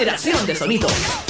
Generación de sonido.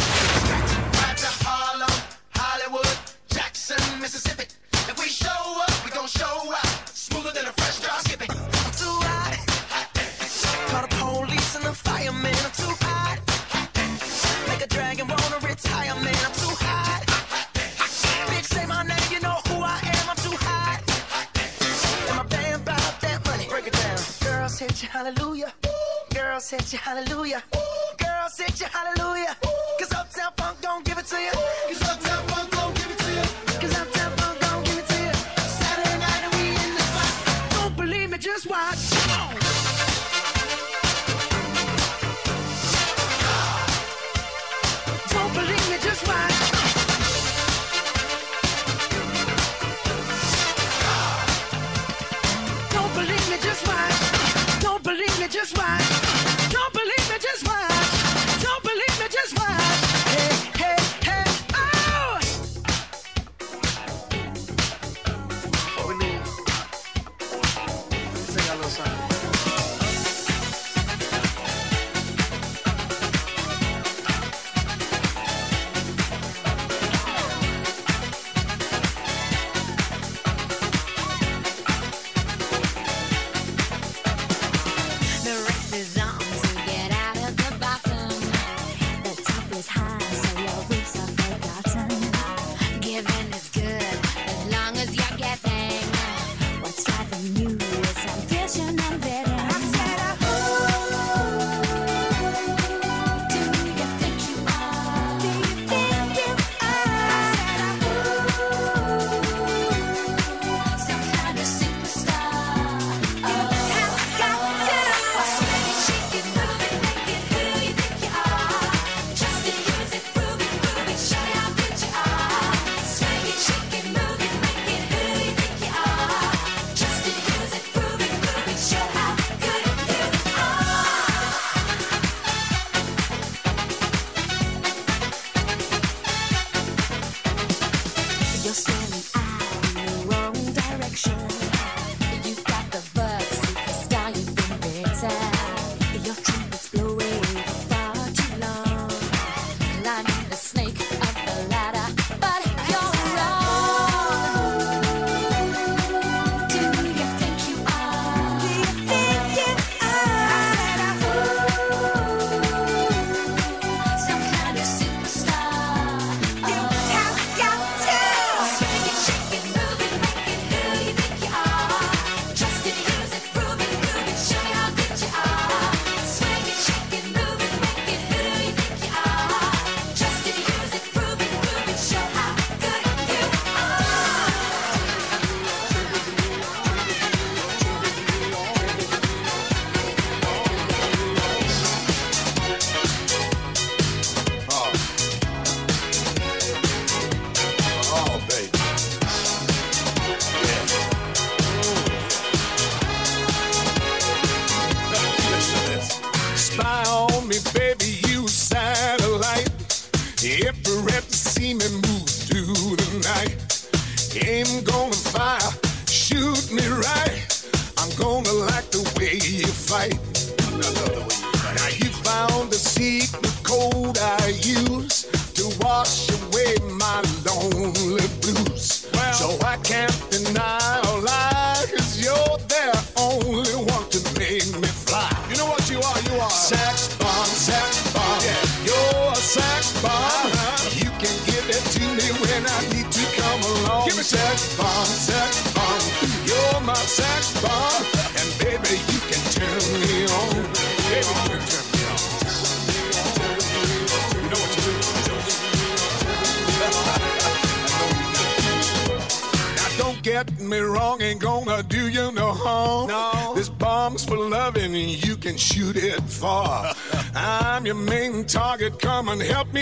Help me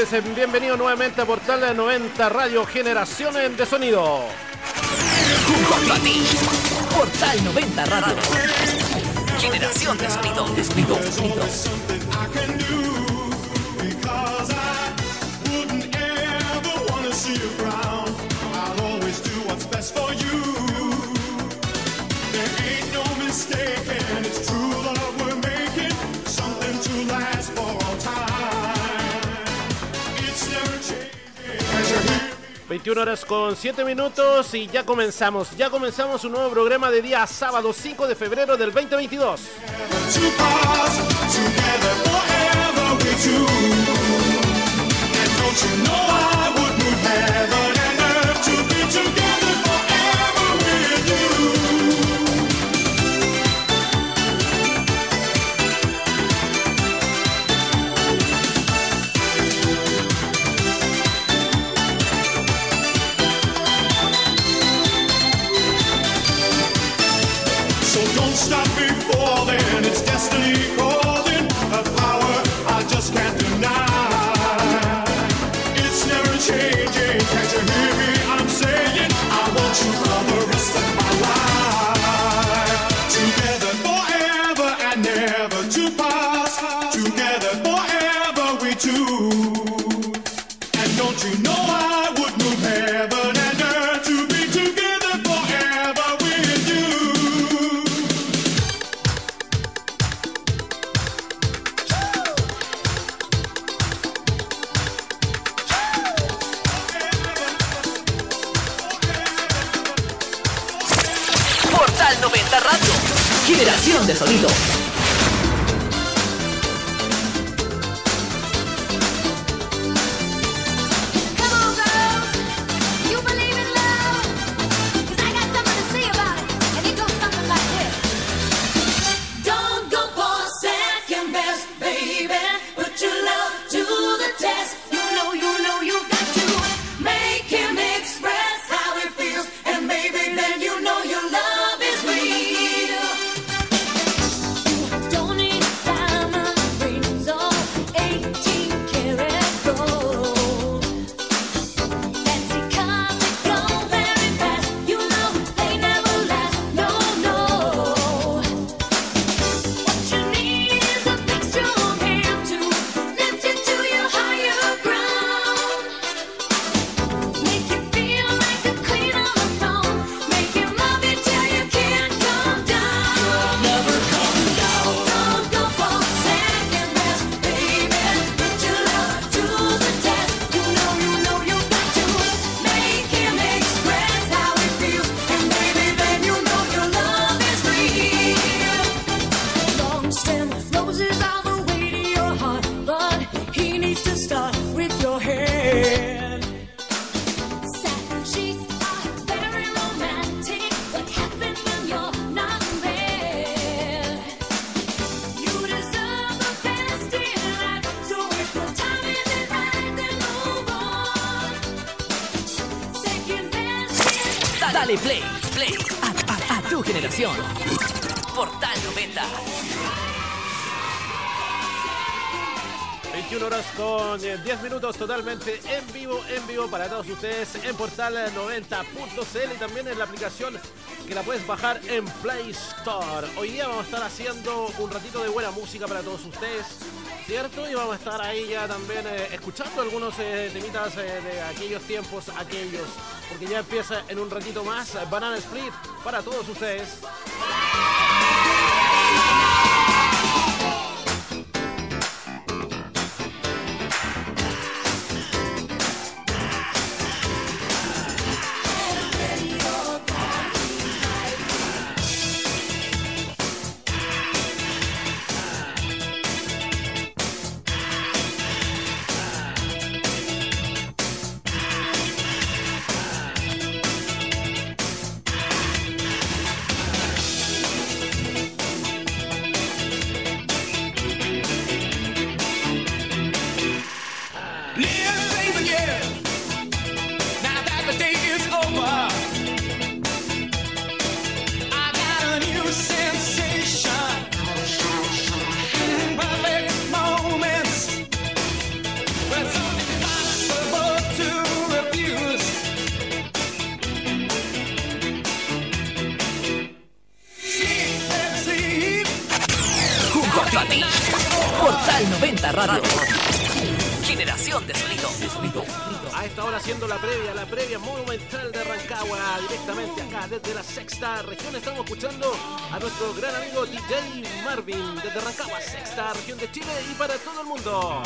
noches, bienvenido nuevamente a Portal de 90 Radio Generaciones de Sonido. Junto a ti, Portal 90 Radio. Generación de Sonido, de Sonido, de Sonido. 21 horas con 7 minutos y ya comenzamos, ya comenzamos un nuevo programa de día sábado 5 de febrero del 2022. 10 minutos totalmente en vivo, en vivo para todos ustedes en portal 90.cl y también en la aplicación que la puedes bajar en Play Store. Hoy día vamos a estar haciendo un ratito de buena música para todos ustedes, ¿cierto? Y vamos a estar ahí ya también eh, escuchando algunos eh, temitas eh, de aquellos tiempos, aquellos, porque ya empieza en un ratito más Banana Split para todos ustedes. Gran amigo DJ Marvin desde Rancagua, sexta región de Chile y para todo el mundo.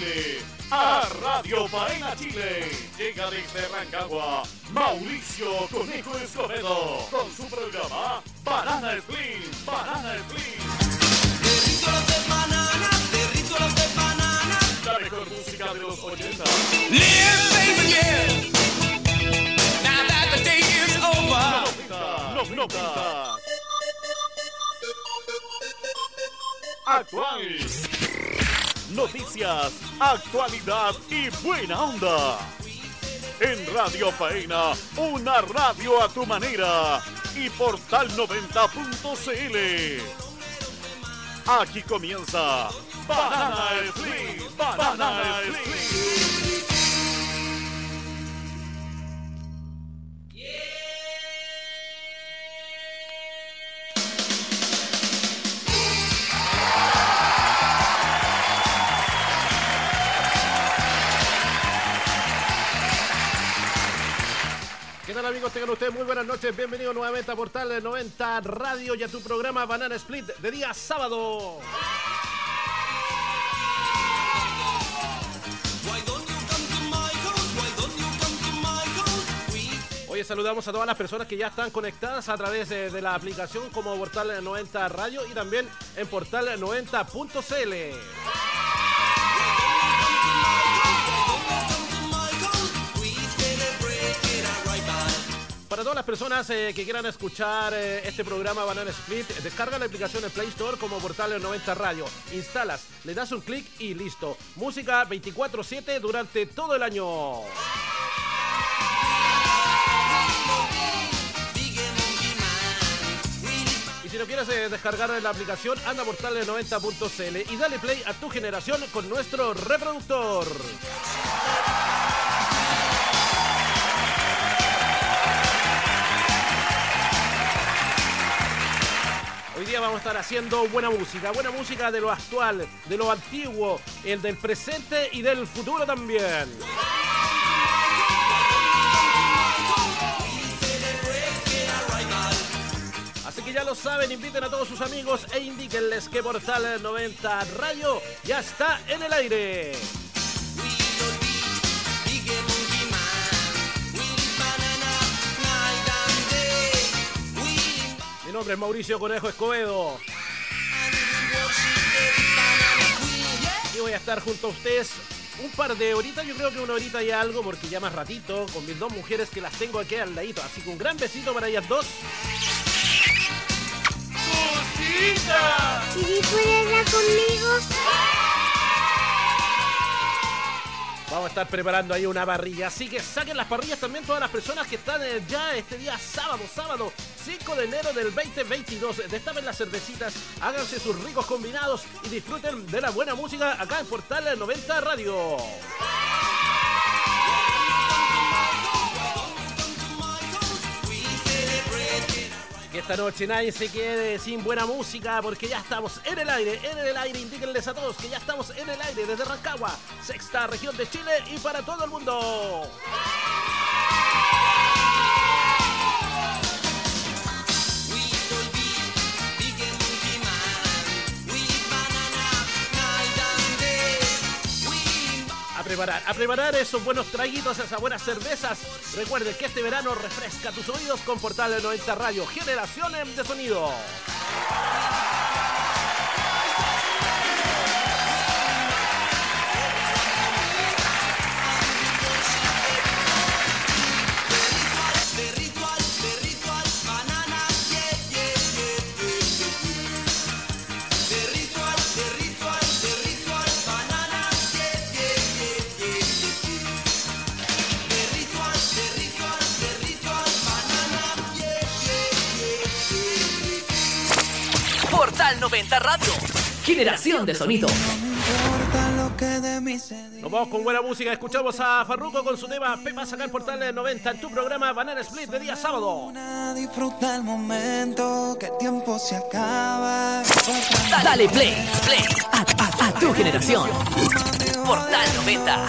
90.cl a Radio Faena Chile. Llega desde Rancagua Mauricio Conejo Escobedo con su programa Banana Split. Banana Split. La mejor música de los 80. Noventa, noventa. Actual. Noticias, actualidad y buena onda. En Radio Faena, una radio a tu manera. Y Portal 90.cl. Aquí comienza Banana Split. Banana Split. tal amigos? Tengan ustedes muy buenas noches. Bienvenidos nuevamente a Portal 90 Radio y a tu programa Banana Split de día sábado. Oye, saludamos a todas las personas que ya están conectadas a través de, de la aplicación como Portal 90 Radio y también en portal90.cl. todas las personas eh, que quieran escuchar eh, este programa Banana Split, descarga la aplicación en Play Store como Portal 90 Radio. Instalas, le das un clic y listo. Música 24/7 durante todo el año. Y si no quieres eh, descargar la aplicación, anda a portal90.cl y dale play a tu generación con nuestro reproductor. Hoy día vamos a estar haciendo buena música, buena música de lo actual, de lo antiguo, el del presente y del futuro también. Así que ya lo saben, inviten a todos sus amigos e indíquenles que Portal 90 Radio ya está en el aire. Mi nombre es Mauricio Conejo Escobedo. Y voy a estar junto a ustedes un par de horitas, yo creo que una horita y algo, porque ya más ratito, con mis dos mujeres que las tengo aquí al ladito. Así que un gran besito para ellas dos. Vamos a estar preparando ahí una parrilla. Así que saquen las parrillas también todas las personas que están eh, ya este día sábado, sábado 5 de enero del 2022. Destapen las cervecitas, háganse sus ricos combinados y disfruten de la buena música acá en Portal 90 Radio. Que esta noche nadie se quede sin buena música porque ya estamos en el aire, en el aire. Indíquenles a todos que ya estamos en el aire desde Rancagua, sexta región de Chile y para todo el mundo. A preparar esos buenos traguitos, esas buenas cervezas. Recuerden que este verano refresca tus oídos con Portal 90 Radio, generación de sonido. Generación de sonido. Nos vamos con buena música. Escuchamos a Farruko con su tema Pepa sacar Portal 90 en tu programa Banana Split de día sábado. Disfruta el momento, que el tiempo se acaba. Dale play, play a, a- a tu generación. Portal 90.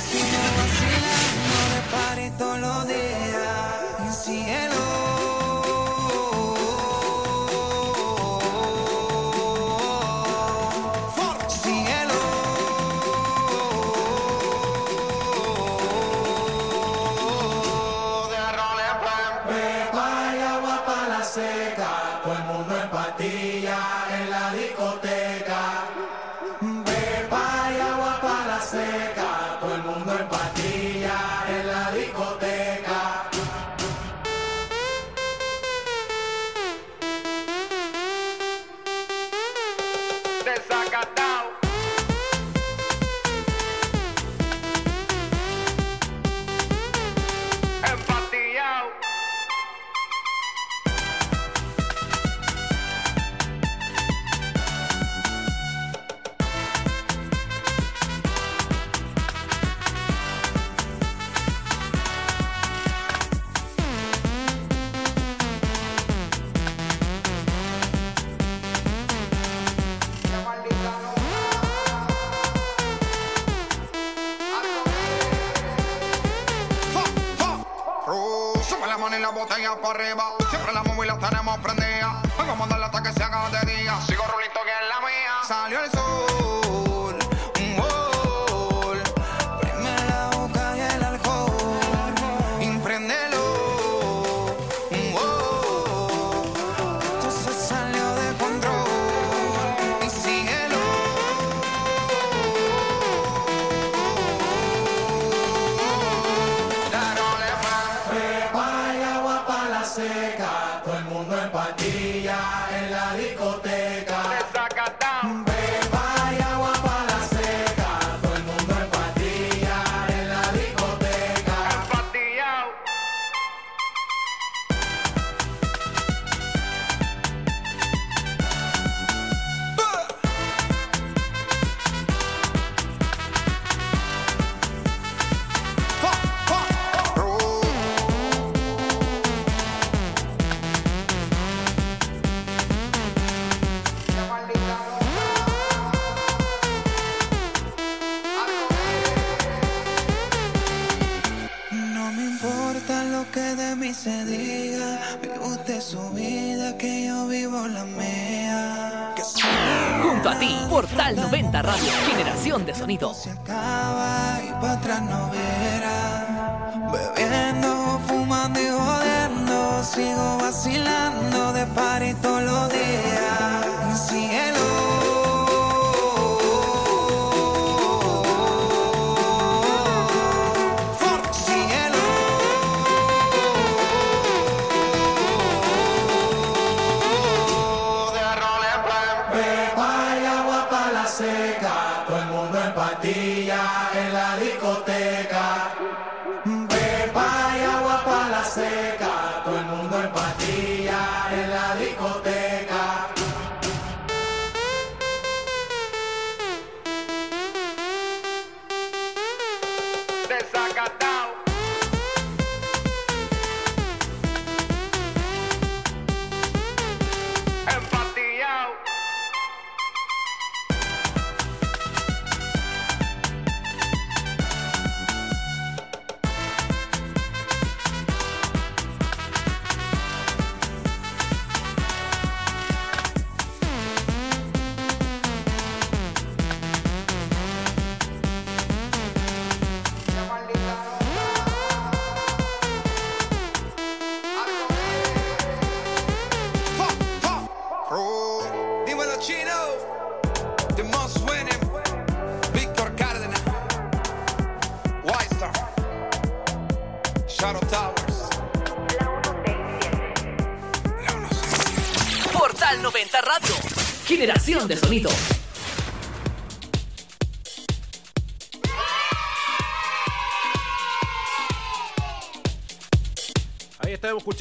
Generación de sonido.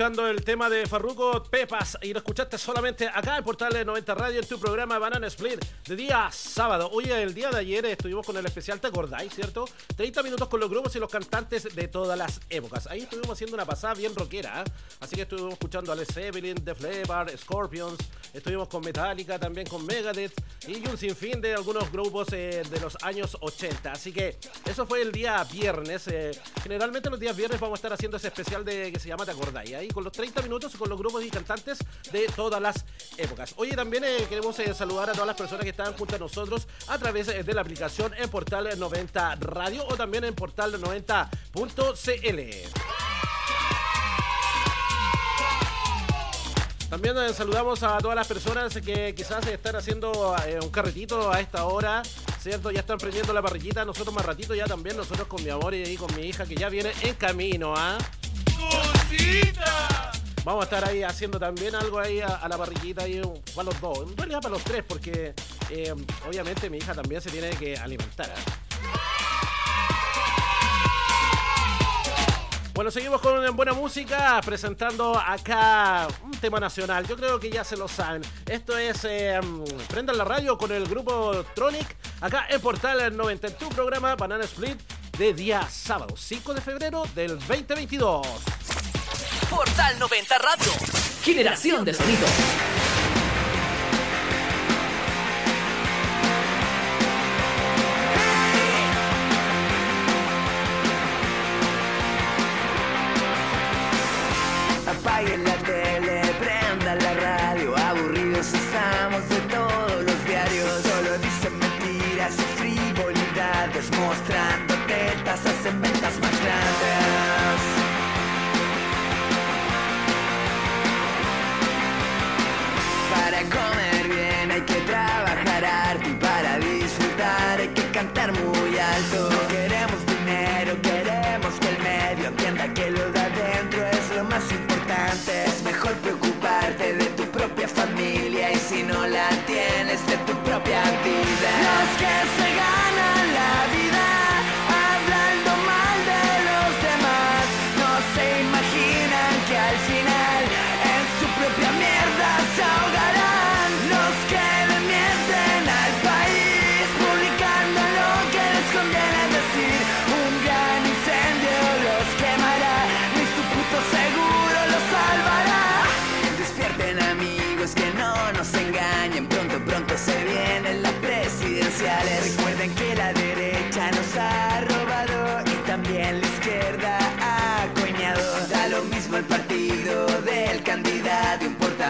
Escuchando el tema de Farruko Pepas y lo escuchaste solamente acá en Portal 90 Radio en tu programa Banana Split de día sábado. Oye, el día de ayer estuvimos con el especial, ¿te acordáis, cierto? 30 minutos con los grupos y los cantantes de todas las épocas. Ahí estuvimos haciendo una pasada bien rockera, ¿eh? así que estuvimos escuchando a Led Zeppelin, Def Leppard, Scorpions, estuvimos con Metallica, también con Megadeth y un sinfín de algunos grupos eh, de los años 80. Así que eso fue el día viernes. eh, generalmente los días viernes vamos a estar haciendo ese especial de que se llama ¿Te acordáis? Ahí con los 30 minutos con los grupos y cantantes de todas las épocas. Oye, también eh, queremos eh, saludar a todas las personas que están junto a nosotros a través eh, de la aplicación en Portal 90 Radio o también en Portal 90.cl. También eh, saludamos a todas las personas que quizás están haciendo eh, un carretito a esta hora, ¿cierto? Ya están prendiendo la parrillita, nosotros más ratito ya también, nosotros con mi amor y con mi hija que ya viene en camino, ¿ah? Vamos a estar ahí haciendo también algo ahí a, a la parrillita ahí para los dos, en realidad para los tres, porque eh, obviamente mi hija también se tiene que alimentar. ¿ah? Bueno, seguimos con buena música, presentando acá un tema nacional. Yo creo que ya se lo saben. Esto es eh, Prendan la radio con el grupo Tronic, acá en Portal 90, en tu programa Banana Split de día sábado, 5 de febrero del 2022. Portal 90 Radio. Generación de sonido. Familia y si no la tienes de tu propia vida. Los que se ganan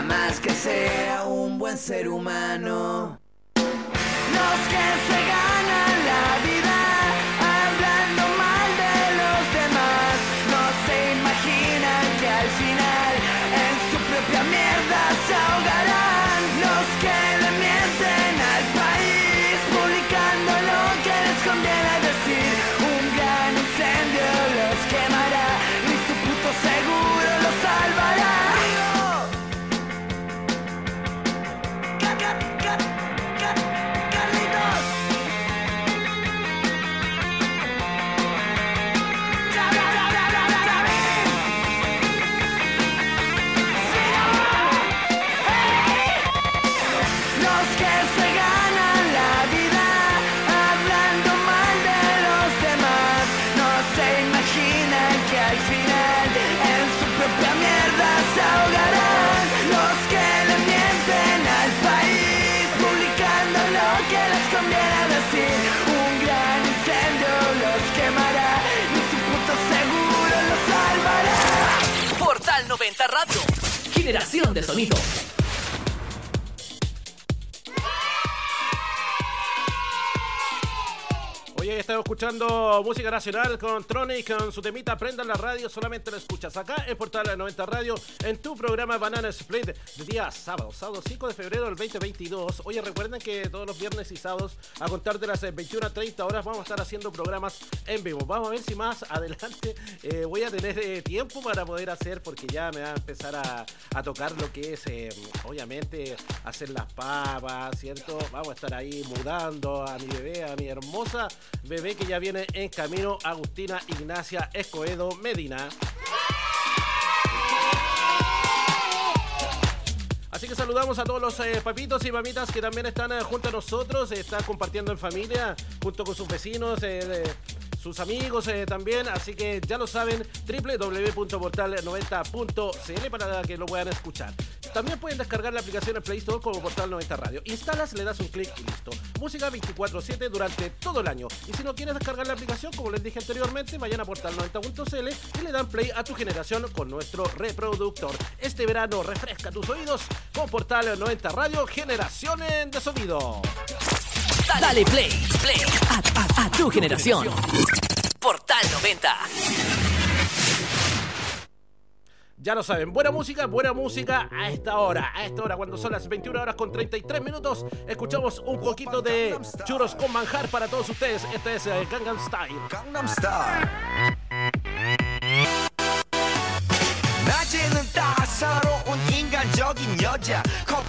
más que sea un buen ser humano. Los que se ganan la vida hablando mal de los demás no se imaginan que al final en su propia mierda se ahogarán. Generación de sonido. Oye, estamos escuchando música nacional con Tronic, con su temita Prendan la radio, solamente lo escuchas acá en Portal 90 Radio, en tu programa Banana Split de día sábado, sábado 5 de febrero del 2022. Oye, recuerden que todos los viernes y sábados, a contar de las eh, 21 a 30 horas, vamos a estar haciendo programas en vivo. Vamos a ver si más adelante eh, voy a tener eh, tiempo para poder hacer, porque ya me va a empezar a, a tocar lo que es, eh, obviamente, hacer las papas, ¿cierto? Vamos a estar ahí mudando a mi bebé, a mi hermosa bebé que ya viene en camino, Agustina Ignacia Escoedo Medina. Así que saludamos a todos los eh, papitos y mamitas que también están eh, junto a nosotros, eh, están compartiendo en familia, junto con sus vecinos, de- sus amigos eh, también. Así que ya lo saben, www.portal90.cl para que lo puedan escuchar. También pueden descargar la aplicación en Play Store como Portal 90 Radio. Instalas, le das un clic y listo. Música 24-7 durante todo el año. Y si no quieres descargar la aplicación, como les dije anteriormente, vayan a portal90.cl y le dan play a tu generación con nuestro reproductor. Este verano refresca tus oídos con Portal 90 Radio, generaciones de sonido. Dale play, play a, a- a tu generación. Portal 90. Ya lo saben, buena música, buena música a esta hora. A esta hora, cuando son las 21 horas con 33 minutos, escuchamos un poquito de churros con manjar para todos ustedes. Este es eh, Gangnam Style. Gangnam Style. 낮에는 따사로운 인간적인 여자 커피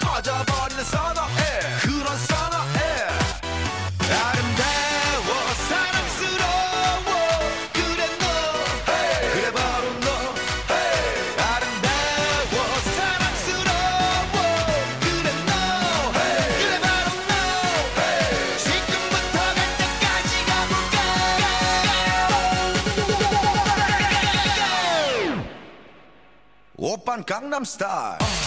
오빤 강남 스타일.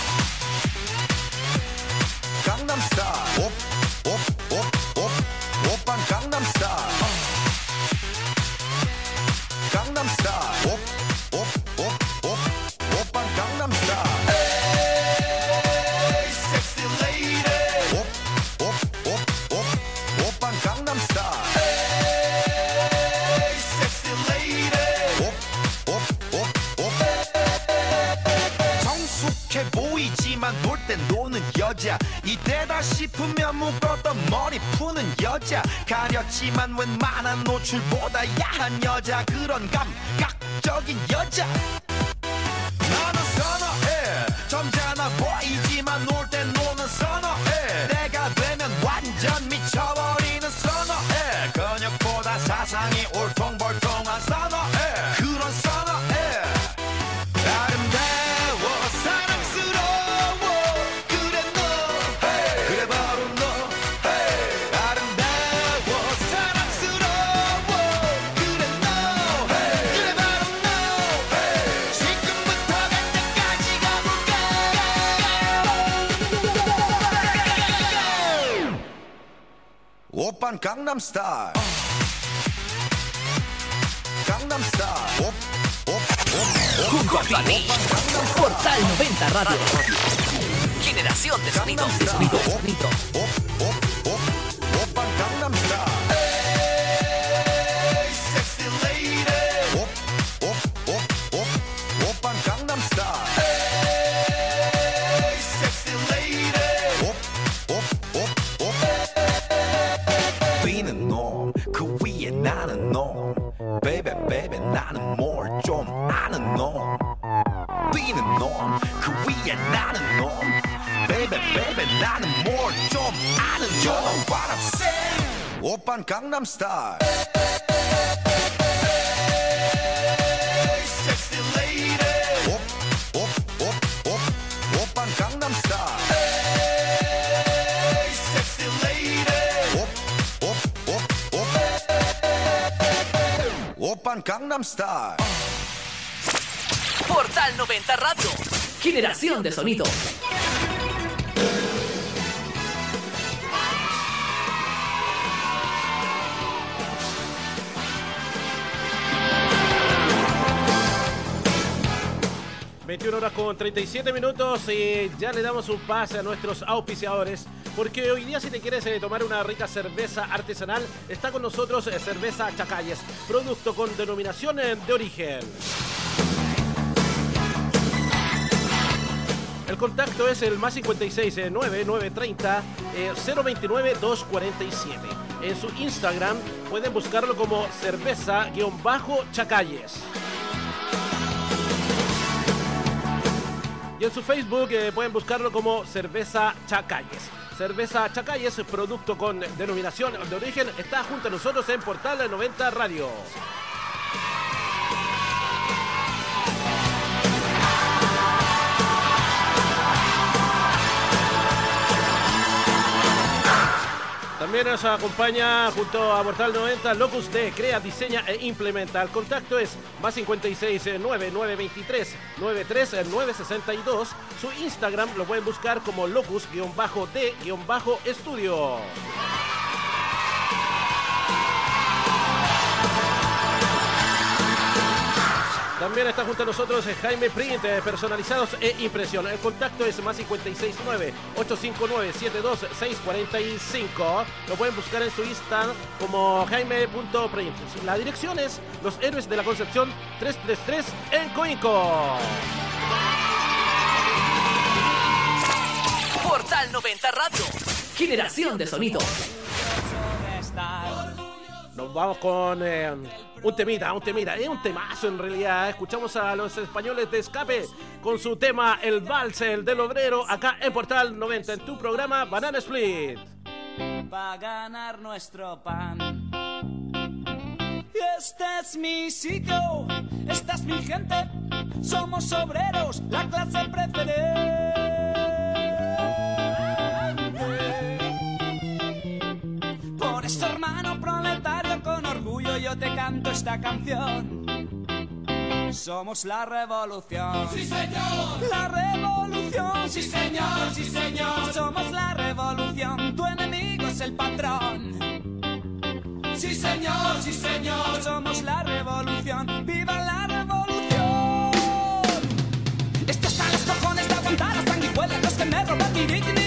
여자. 이때다 싶으면 묶었던 머리 푸는 여자. 가렸지만 웬만한 노출보다 야한 여자. 그런 감각적인 여자. 나는 선어해. 점잖아 보이지만 놀 Gangnam Style. Gangnam Style. Oh, oh, oh, Junto a ti, Portal 90 Radio. Generación de sonido. De sonido. Op, op. Open Gangnam Style. Portal 90 Radio. Generación de sonido. ...21 horas con 37 minutos y ya le damos un pase a nuestros auspiciadores porque hoy día si te quieres eh, tomar una rica cerveza artesanal está con nosotros eh, Cerveza Chacalles, producto con denominación eh, de origen. El contacto es el más 56 eh, 9930 eh, 029 247. En su Instagram pueden buscarlo como cerveza-chacalles. Y en su Facebook eh, pueden buscarlo como Cerveza Chacalles. Cerveza Chacalles, producto con denominación de origen, está junto a nosotros en Portal 90 Radio. También nos acompaña junto a Portal 90 Locus D, crea, diseña e implementa. El contacto es más 56 eh, 9923 93 eh, 962. Su Instagram lo pueden buscar como locus-d-estudio. También está junto a nosotros eh, Jaime Print, eh, personalizados e impresión. El contacto es más 569-859-72645. Lo pueden buscar en su Instagram como jaime.print. La dirección es Los Héroes de la Concepción 333 en Coinco. Portal 90 Radio. Generación de sonido. Nos vamos con eh, un temita, un temita, es un temazo en realidad. Escuchamos a los españoles de escape con su tema El Vals, el del obrero, acá en Portal 90, en tu programa Banana Split. para ganar nuestro pan. Este es mi sitio, esta es mi gente, somos obreros, la clase preferente. Yo te canto esta canción. Somos la revolución. Sí, señor. La revolución. Sí, señor, sí, señor. Somos la revolución. Tu enemigo es el patrón. Sí, señor, sí, señor. Somos la revolución. ¡Viva la revolución! Esto está en los cojones de aguantar las sanguijuelas, los que me roban mi dignidad.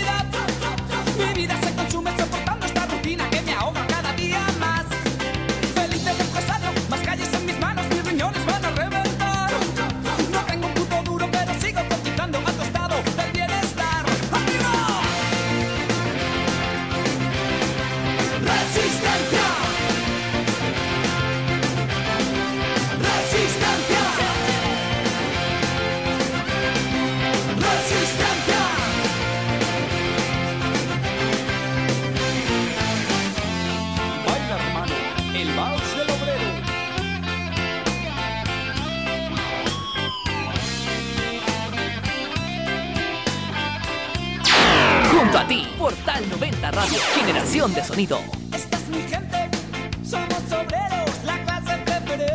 90 Radio. Generación de sonido. Esta es mi gente, somos obreros, la clase preferente.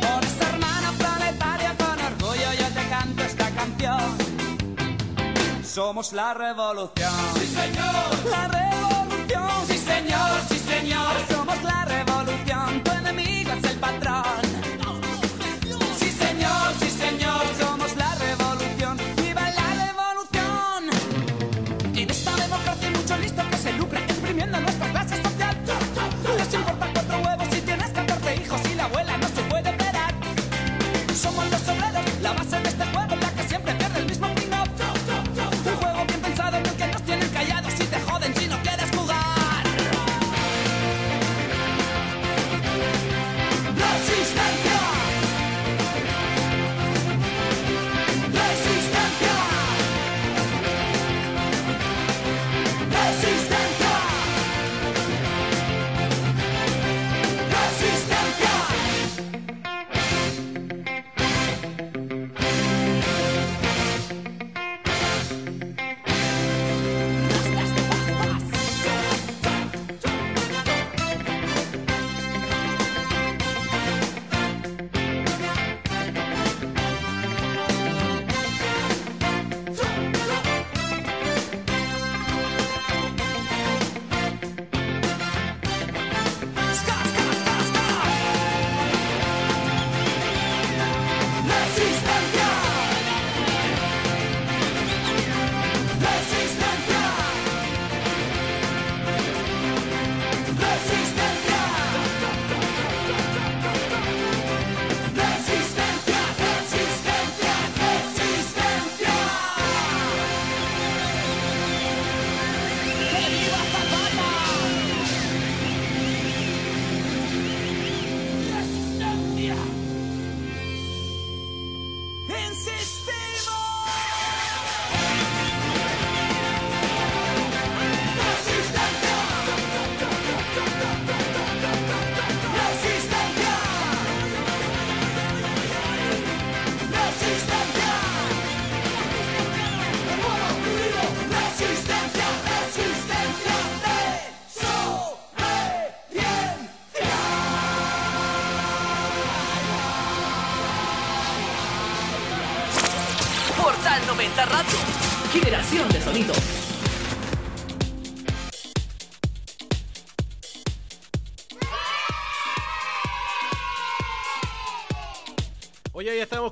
Por esta hermana planetaria, con orgullo yo te canto esta canción. Somos la revolución. Sí, señor. La revolución. Sí, señor, sí, señor. Somos la revolución, tu enemigo es el patrón.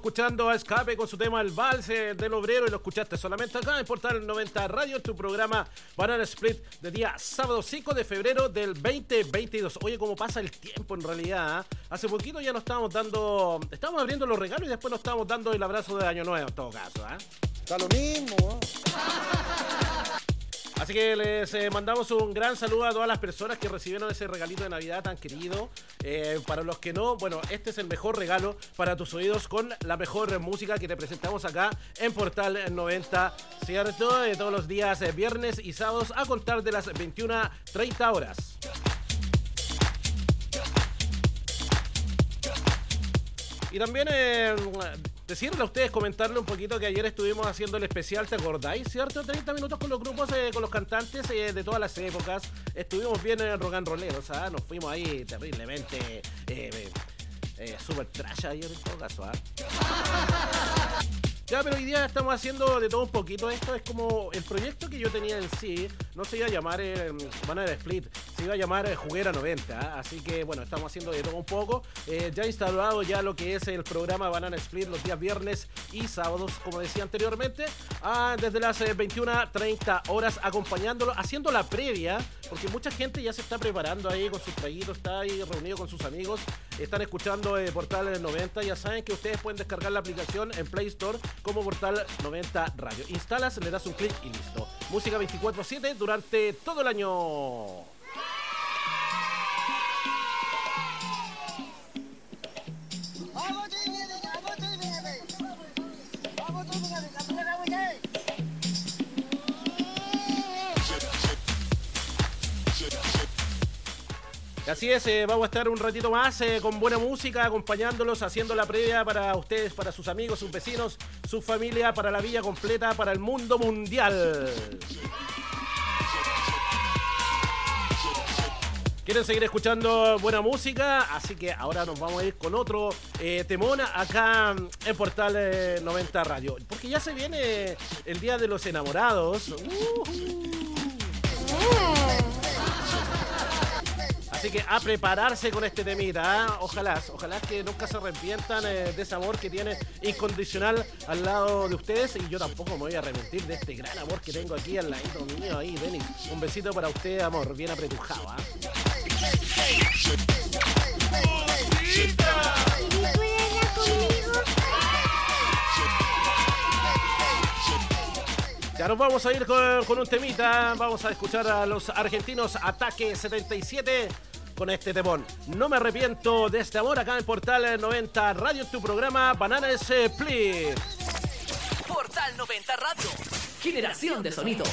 Escuchando a Escape con su tema El Vals eh, del Obrero y lo escuchaste solamente acá en Portal 90 Radio, tu programa Banana Split de día sábado 5 de febrero del 2022. Oye, cómo pasa el tiempo en realidad. ¿ah? Hace poquito ya nos estábamos dando, estábamos abriendo los regalos y después nos estábamos dando el abrazo de Año Nuevo en todo caso. ¿ah? Está lo mismo. Así que les eh, mandamos un gran saludo a todas las personas que recibieron ese regalito de Navidad tan querido. Eh, para los que no, bueno, este es el mejor regalo para tus oídos con la mejor música que te presentamos acá en Portal 90, ¿cierto? De todos los días, eh, viernes y sábados, a contar de las 21.30 horas. Y también eh, decirle a ustedes, comentarle un poquito que ayer estuvimos haciendo el especial, ¿te acordáis? ¿Cierto? 30 minutos con los grupos, eh, con los cantantes eh, de todas las épocas. Estuvimos bien en rock and rolleros, ¿ah? Nos fuimos ahí terriblemente eh, eh, super trash ayer en todo caso, ¿ah? Ya, pero hoy día estamos haciendo de todo un poquito. Esto es como el proyecto que yo tenía en sí. No se iba a llamar eh, Banana Split, se iba a llamar eh, Juguera 90. ¿ah? Así que bueno, estamos haciendo de todo un poco. Eh, ya instalado ya lo que es el programa Banana Split los días viernes y sábados, como decía anteriormente. ah, desde las eh, 21.30 horas acompañándolo, haciendo la previa. Porque mucha gente ya se está preparando ahí con sus traguitos, está ahí reunido con sus amigos. Están escuchando eh, Portal 90. Ya saben que ustedes pueden descargar la aplicación en Play Store como Portal 90 Radio. Instalas, le das un clic y listo. Música 24-7 durante todo el año. Así es, eh, vamos a estar un ratito más eh, con buena música, acompañándolos, haciendo la previa para ustedes, para sus amigos, sus vecinos, su familia, para la villa completa, para el mundo mundial. Quieren seguir escuchando buena música, así que ahora nos vamos a ir con otro eh, temón acá en Portal eh, 90 Radio. Porque ya se viene el Día de los Enamorados. Que a prepararse con este temita. ¿ah? Ojalá, ojalá que nunca se arrepientan eh, de ese amor que tiene incondicional al lado de ustedes. Y yo tampoco me voy a arrepentir de este gran amor que tengo aquí al ladito mío. Ahí, Denis. Un besito para usted, amor. Bien apretujado. ¿ah? Ya nos vamos a ir con un temita. Vamos a escuchar a los argentinos Ataque 77 con este temón. No me arrepiento de este amor acá en Portal 90 Radio, tu programa Banana Split. Portal 90 Radio. Generación de sonido.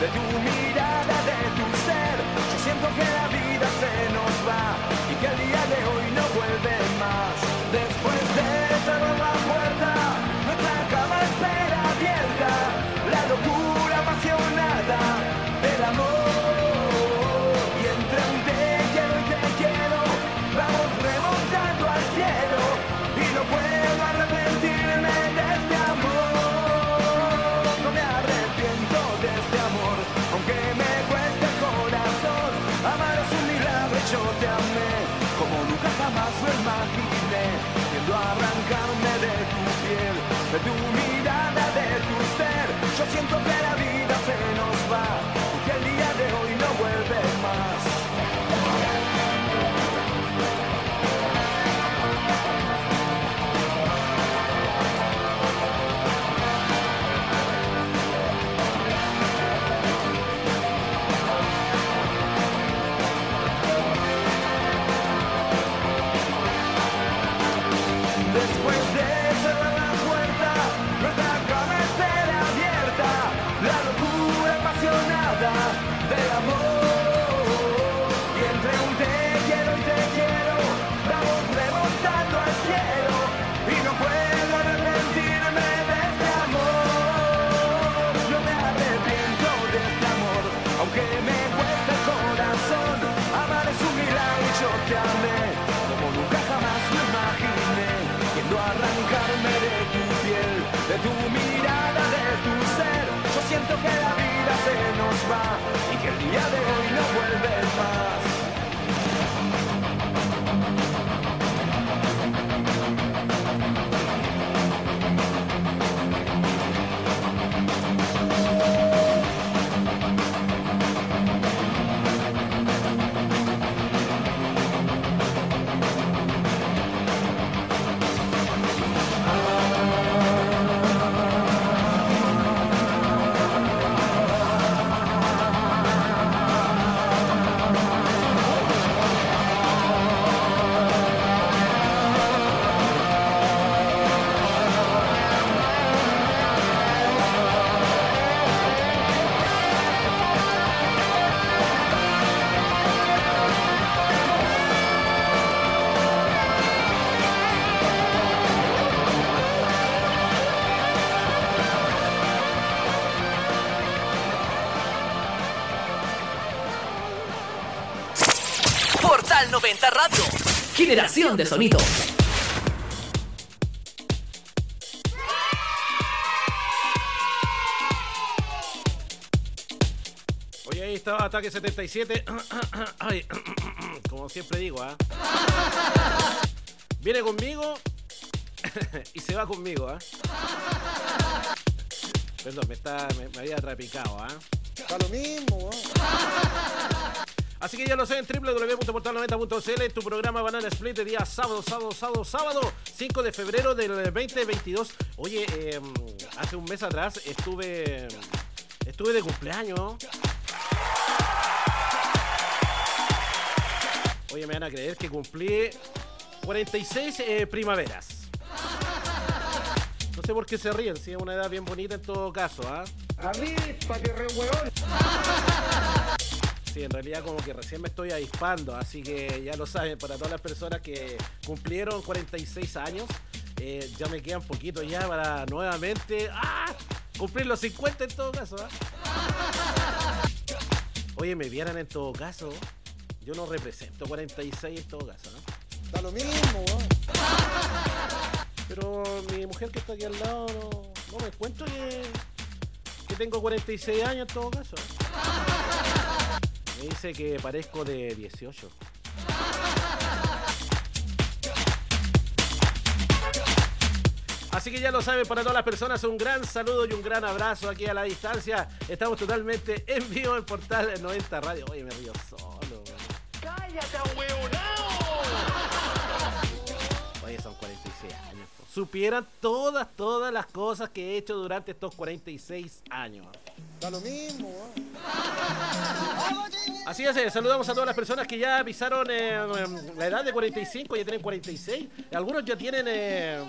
Piel, de tu mirada, siento que la vida se nos va y que el día de hoy no vuelve más. Radio. Generación de sonido. Oye, ahí estaba Ataque 77. Ay, como siempre digo, ¿ah? Viene conmigo y se va conmigo, ¿ah? Perdón, me, está, me, me había trapicado, ¿ah? Está lo mismo, Así que ya lo sé en www.portal90.cl, tu programa Banana Split de día sábado, sábado, sábado, sábado, 5 de febrero del 2022. Oye, eh, hace un mes atrás estuve estuve de cumpleaños. Oye, me van a creer que cumplí 46 eh, primaveras. No sé por qué se ríen, si es una edad bien bonita en todo caso, ¿ah? A mí, pa' que re huevón. Sí, en realidad como que recién me estoy avispando, así que ya lo saben, para todas las personas que cumplieron 46 años, eh, ya me quedan poquito ya para nuevamente ¡ah! cumplir los 50 en todo caso. ¿ah? Oye, me vieran en todo caso, yo no represento 46 en todo caso, ¿no? Está lo mismo, weón. Pero mi mujer que está aquí al lado no, no me encuentro que, que tengo 46 años en todo caso. Me dice que parezco de 18. Así que ya lo saben, para todas las personas, un gran saludo y un gran abrazo aquí a la distancia. Estamos totalmente en vivo en Portal 90 Radio. Oye, me río solo. ¡Cállate! Supieran todas, todas las cosas que he hecho durante estos 46 años. Está lo mismo. Así es, eh, saludamos a todas las personas que ya pisaron eh, em, la edad de 45, ya tienen 46. Algunos ya tienen eh,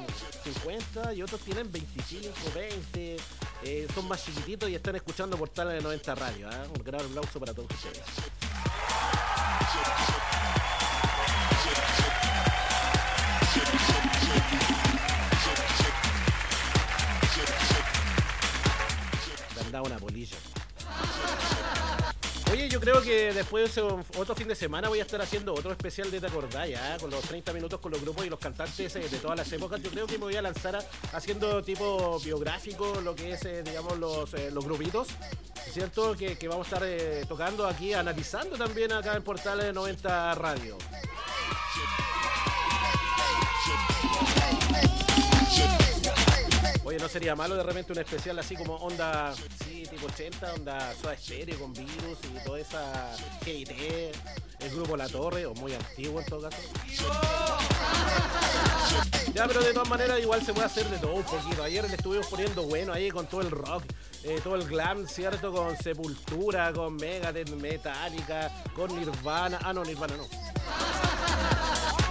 50 y otros tienen 25, 20. eh, son más chiquititos y están escuchando Portal de 90 Radio. Un gran aplauso para todos ustedes. Le han dado una polilla. Oye, yo creo que después de otro fin de semana voy a estar haciendo otro especial de Te acordás, ya, con los 30 minutos con los grupos y los cantantes eh, de todas las épocas. Yo creo que me voy a lanzar a- haciendo tipo biográfico lo que es, eh, digamos, los, eh, los grupitos. ¿Cierto? Que, que vamos a estar eh, tocando aquí, analizando también acá en Portal 90 Radio. Oye, no sería malo de repente un especial así como onda, sí, tipo 80, onda Soda Stereo con Virus y toda esa GIT, el grupo La Torre, o muy antiguo en todo caso. Ya, pero de todas maneras igual se puede hacer de todo un poquito. Ayer le estuvimos poniendo bueno ahí con todo el rock, eh, todo el glam, ¿cierto? Con Sepultura, con Megadeth, Metallica, con Nirvana. Ah, no, Nirvana no.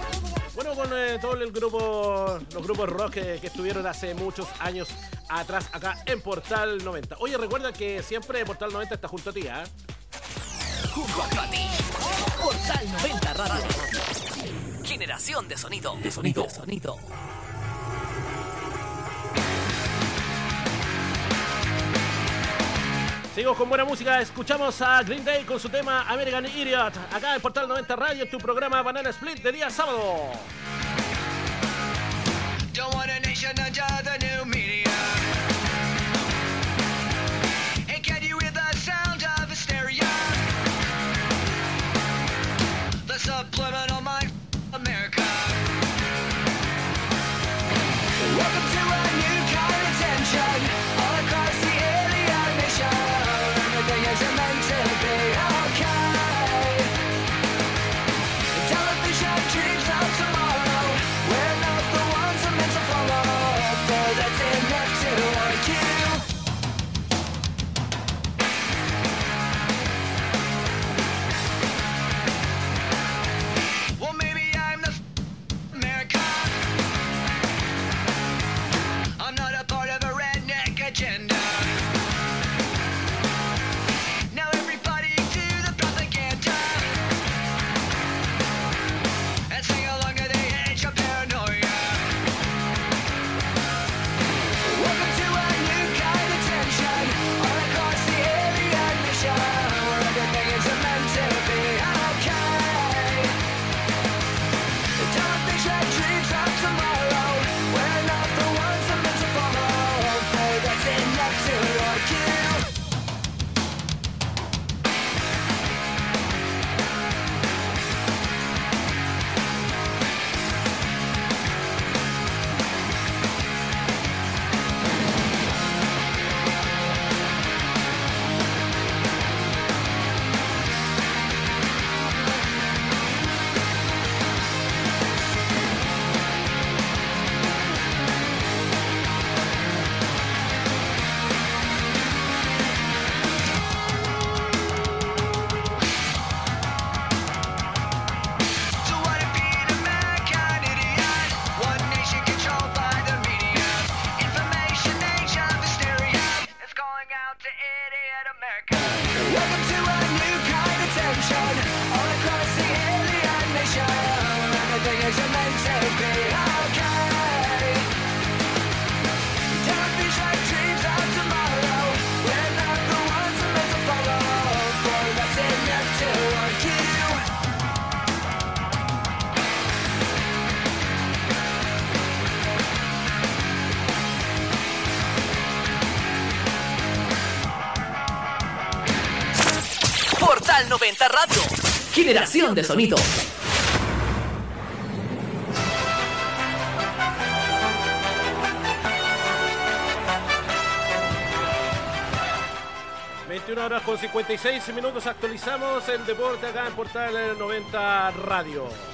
Bueno, con eh, todo el grupo, los grupos rock que, que estuvieron hace muchos años atrás acá en Portal 90. Oye, recuerda que siempre Portal 90 está junto a ti, ¿ah? Junto a ti. Portal 90 Radio. Generación de sonido. De sonido. De sonido. Seguimos con buena música, escuchamos a Green Day con su tema American Idiot, acá en Portal 90 Radio, tu programa Banana Split de día sábado. Generación de sonido. ...21 horas con 56 minutos actualizamos el deporte acá en Portal 90 Radio.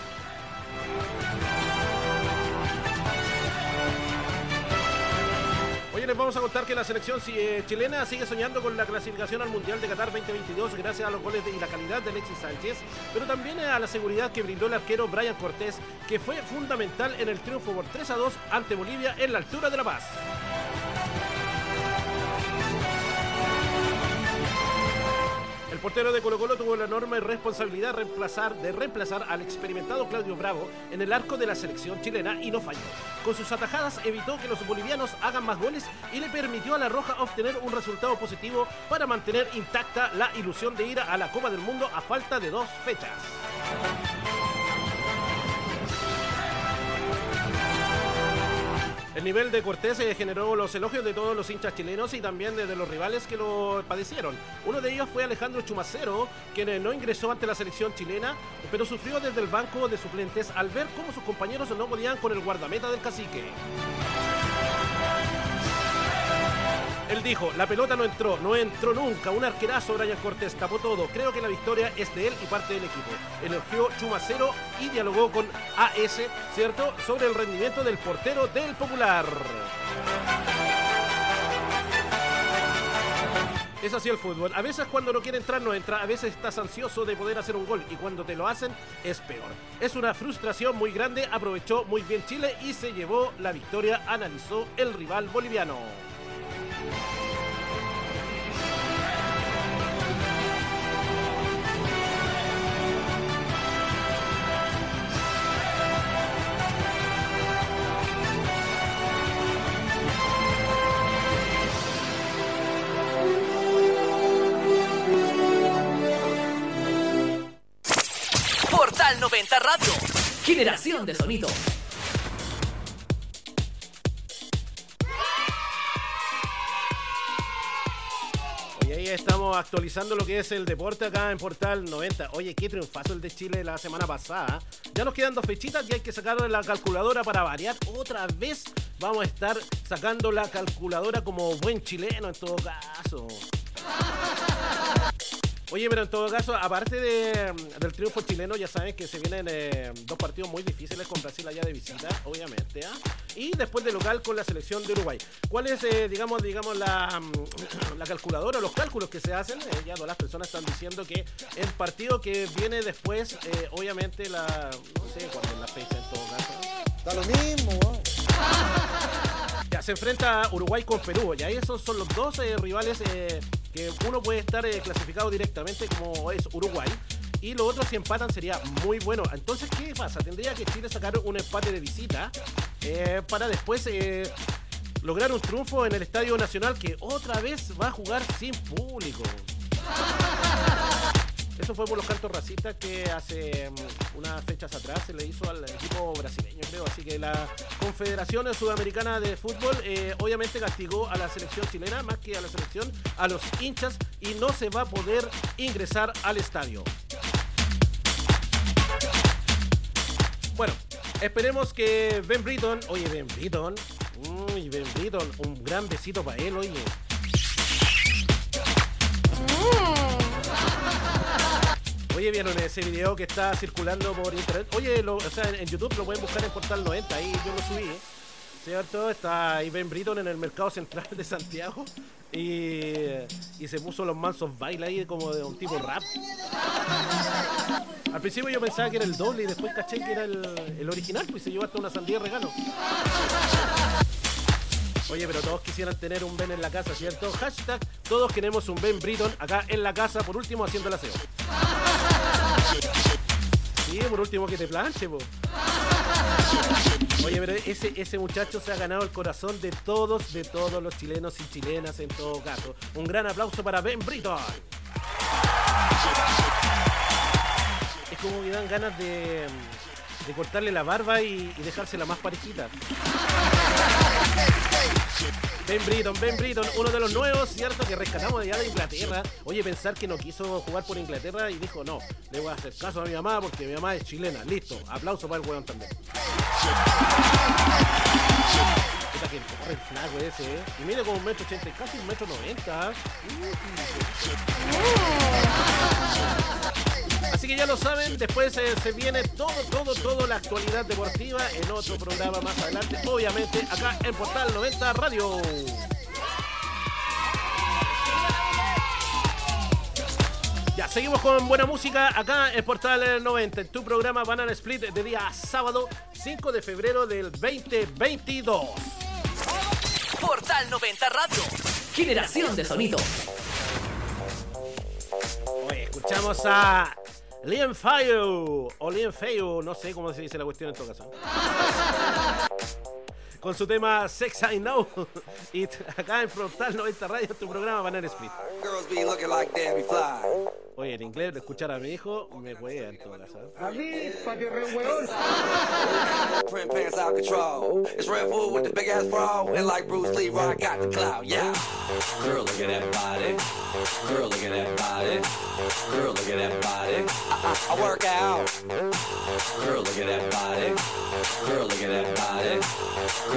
Les vamos a contar que la selección eh, chilena sigue soñando con la clasificación al Mundial de Qatar 2022 gracias a los goles y la calidad de Alexis Sánchez, pero también a la seguridad que brindó el arquero Brian Cortés, que fue fundamental en el triunfo por 3 a 2 ante Bolivia en la altura de La Paz. El portero de Colo Colo tuvo la enorme responsabilidad de reemplazar, de reemplazar al experimentado Claudio Bravo en el arco de la selección chilena y no falló. Con sus atajadas evitó que los bolivianos hagan más goles y le permitió a la Roja obtener un resultado positivo para mantener intacta la ilusión de ir a la Copa del Mundo a falta de dos fechas. El nivel de Cortés eh, generó los elogios de todos los hinchas chilenos y también de, los rivales que lo padecieron. Uno de ellos fue Alejandro Chumacero, quien eh, no ingresó ante la selección chilena, pero sufrió desde el banco de suplentes al ver cómo sus compañeros no podían con el guardameta del cacique. Él dijo, la pelota no entró, no entró nunca, un arquerazo Brian Cortés tapó todo, creo que la victoria es de él y parte del equipo. Elogió Chumacero y dialogó con AS, ¿cierto?, sobre el rendimiento del portero del Popular. Es así el fútbol. A veces cuando no quiere entrar no entra, a veces estás ansioso de poder hacer un gol y cuando te lo hacen es peor. Es una frustración muy grande, aprovechó muy bien Chile y se llevó la victoria, analizó el rival boliviano. Portal 90 Radio. Generación de sonido. Estamos actualizando lo que es el deporte acá en Portal 90. Oye, qué triunfazo el de Chile la semana pasada. Ya nos quedan dos fechitas y hay que sacar la calculadora para variar. Otra vez vamos a estar sacando la calculadora como buen chileno en todo caso. Oye, pero en todo caso, aparte de, del triunfo chileno, ya saben que se vienen eh, dos partidos muy difíciles con Brasil allá de visita, obviamente, ¿ah? y después de local con la selección de Uruguay. ¿Cuál es, eh, digamos, digamos la, mm, la calculadora, los cálculos que se hacen? Eh, ya todas las personas están diciendo que el partido que viene después, eh, obviamente, la, no sé cuál es la fecha en todo caso. Da lo mismo, weón. Se enfrenta Uruguay con Perú. Ya esos son los dos eh, rivales eh, que uno puede estar eh, clasificado directamente como es Uruguay. Y los otros si empatan sería muy bueno. Entonces, ¿qué pasa? Tendría que Chile sacar un empate de visita para después lograr un triunfo en el Estadio Nacional que otra vez va a jugar sin público. Eso fue por los cantos racistas que hace mm, unas fechas atrás se le hizo al equipo brasileño, creo. Así que la Confederación Sudamericana de Fútbol eh, obviamente castigó a la selección chilena más que a la selección, a los hinchas y no se va a poder ingresar al estadio. Bueno, esperemos que Ben Britton, oye Ben Britton, uy Ben Britton, un gran besito para él, oye. Oye, ¿vieron ese video que está circulando por internet? Oye, o sea, en, YouTube lo pueden buscar en Portal 90, ahí yo lo subí, ¿eh? ¿cierto? Está Ben Britton en el mercado central de Santiago y, se puso los mansos bailes ahí como de un tipo rap. Al principio yo pensaba que era el doble y después caché que era el, el original, pues se llevó hasta una sandía de regalo. Oye, pero todos quisieran tener un Ben en la casa, ¿cierto? Hashtag, todos queremos un Ben Britton acá en la casa, por último haciendo el aseo. Sí, por último que te planche, po. Oye, pero ese, ese muchacho se ha ganado el corazón de todos, de todos los chilenos y chilenas en todo caso. Un gran aplauso para Ben Britton. Es como que dan ganas de, de cortarle la barba y, y dejársela más parejita. Ben Britton, Ben Britton, uno de los nuevos, ¿cierto? Que rescatamos de allá de Inglaterra. Oye, pensar que no quiso jugar por Inglaterra y dijo, no, le voy a hacer caso a mi mamá porque mi mamá es chilena. Listo, aplauso para el weón también. Que flaco ese, ¿eh? Y mide como un metro ochenta, casi un metro noventa. Así que ya lo saben, después eh, se viene todo, todo, todo la actualidad deportiva en otro programa más adelante, obviamente acá en Portal 90 Radio. Ya, seguimos con buena música acá en Portal 90, en tu programa Banana Split de día sábado 5 de febrero del 2022. Portal 90 Radio. Generación de sonido. Oye, escuchamos a Liam Fayou, o Liam Fayou, no sé cómo se dice la cuestión en todo caso. Con su tema Sex I Know. Y acá en Portal 90 Radio, tu programa Banana Split. Girls be looking like Debbie Fly. Oye, en inglés, de escuchar a mi hijo, me puede en todo caso. ¿ah? A mí, pa' que re hueón. Print pants out control. It's Red Bull with the big ass bra. And like Bruce Lee, I got the clout, yeah. Girl, look at that body. Girl, look at that body. Girl, look at that body. I, I, I work out. Girl, look at that body. Girl, look at that body.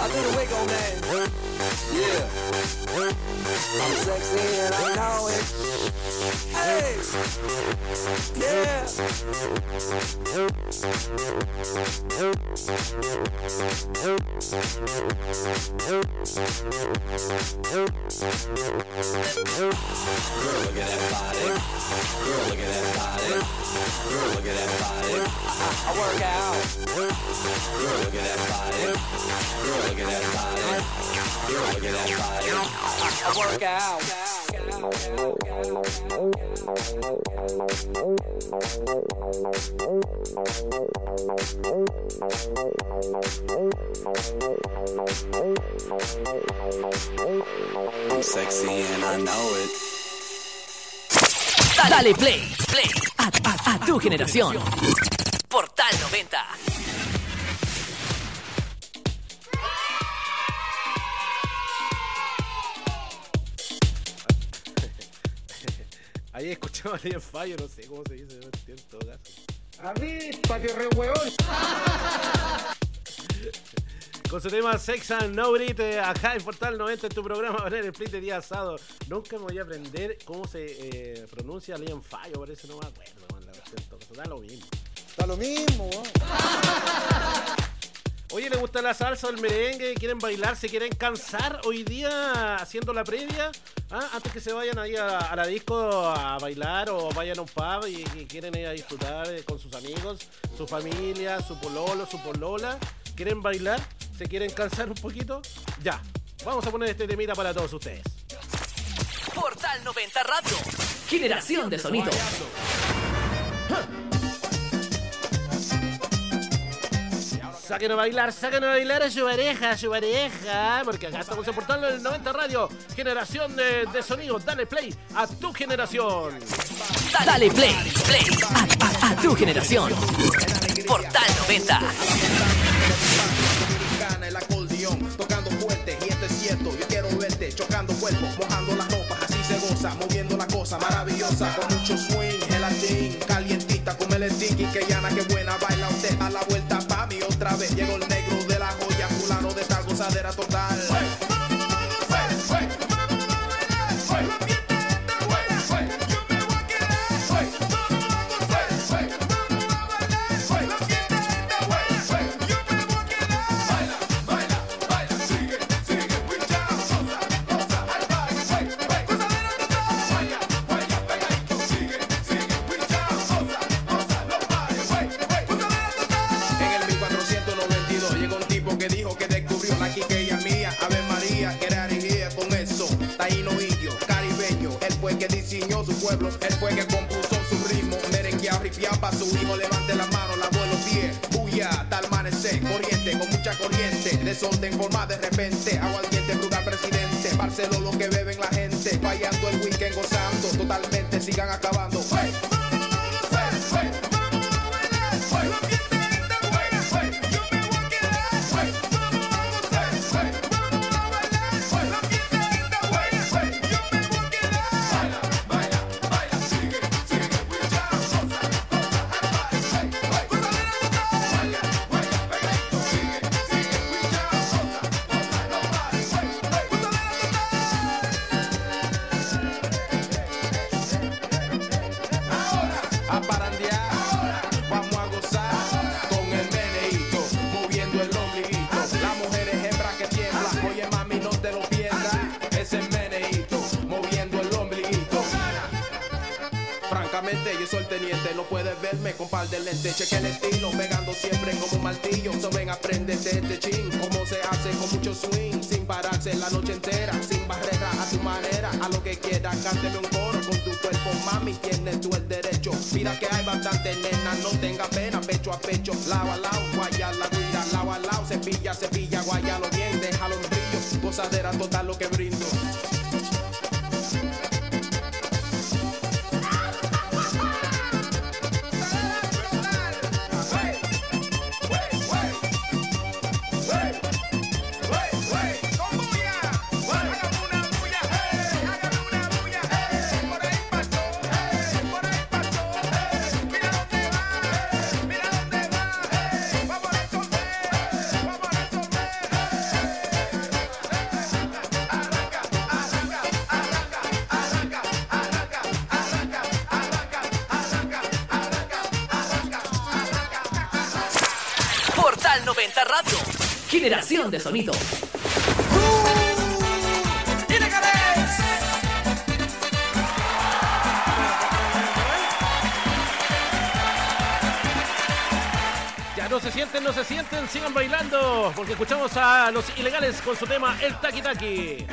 I do the wiggle, man. Yeah. I'm sexy and I know it. Hey. Yeah. Girl, look at that body. Girl, look at that body. Girl, look at that body. I, I work out. Girl, look at that body. Girl, Dale play, play a, a- a tu generación. Portal 90. Ahí escuchaba a Fayou, no sé cómo se dice, no entiendo en todo caso. A mí, pa' que re hueón. Con su tema Sex and No It, eh, acá en Portal 90 en tu programa a el split de día asado. Nunca me voy a aprender cómo se eh, pronuncia Liam Fayou, parece no me acuerdo, man, la verdad, en da lo mismo. Da lo mismo, weón. Oye, ¿le gusta la salsa o el merengue? ¿Quieren bailar? ¿Se quieren cansar hoy día haciendo la previa? Ah, antes que se vayan ahí a, la disco a bailar o vayan a un pub y, quieren ir a disfrutar eh, con sus amigos, su familia, su pololo, su polola, quieren bailar, se quieren cansar un poquito, ya. Vamos a poner este temita para todos ustedes. Portal 90 Radio. Generación de sonido. Sáquenos a bailar, sáquenos a bailar a su pareja, a su pareja. Porque acá estamos en Portal del 90 Radio. Generación de, de, sonido. Dale play a tu generación. Dale play, play a, a, a tu generación. Portal 90. El acordeón, tocando fuerte, y esto es cierto, yo quiero verte, chocando cuerpos, mojando las ropas, así se goza, moviendo la cosa maravillosa, con mucho swing, gelatín, calientita, con el sticky, que llana, que buena, baila usted a la vuelta llego lo flower Generación de sonido. Ya no se sienten, no se sienten, sigan bailando, porque escuchamos a los ilegales con su tema El Taki Taki.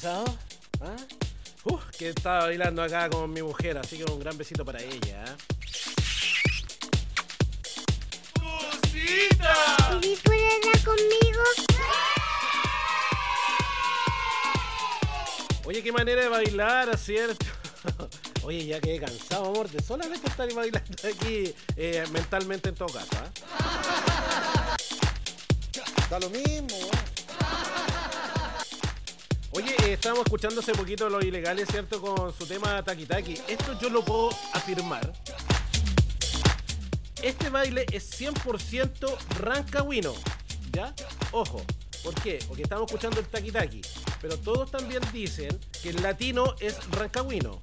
¿Quedaron cansados? ¿Ah? Uf, que estaba bailando acá con mi mujer, así que un gran besito para ella. ¿ah? ¿Y puedes hablar conmigo? Oye, qué manera de bailar, ¿cierto? Oye, ya quedé cansado, amor, de solamente estar bailando aquí eh, mentalmente en todo caso. ¿ah? Da lo mismo, estábamos escuchando hace poquito los ilegales, ¿cierto? Con su tema Taki Taki. Esto yo lo puedo afirmar. Este baile es 100% rancagüino. ¿Ya? Ojo. ¿Por qué? Porque estamos escuchando el Taki Taki. Pero todos también dicen que el latino es rancagüino.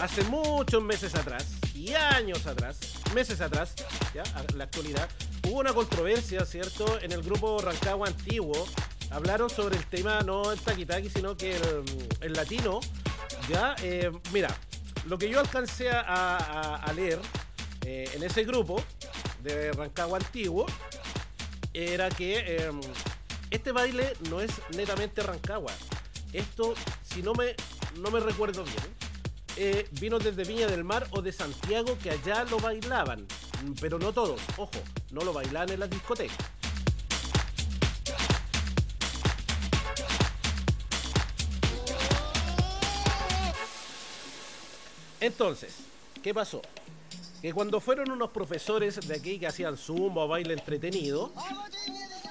Hace muchos meses atrás, y años atrás, meses atrás, ya, la actualidad, hubo una controversia, ¿cierto? En el grupo Rancagua Antiguo. Hablaron sobre el tema, no el taquitaki, sino que el, latino, ya, eh, mira, lo que yo alcancé a leer eh, en ese grupo de Rancagua Antiguo era que eh, este baile no es netamente Rancagua. Esto, si no me, no me recuerdo bien, eh, vino desde Viña del Mar o de Santiago que allá lo bailaban. Mm, Pero no todos, ojo, no lo bailaban en las discotecas. Entonces, ¿qué pasó? Que cuando fueron unos profesores de aquí que hacían zumba o baile entretenido,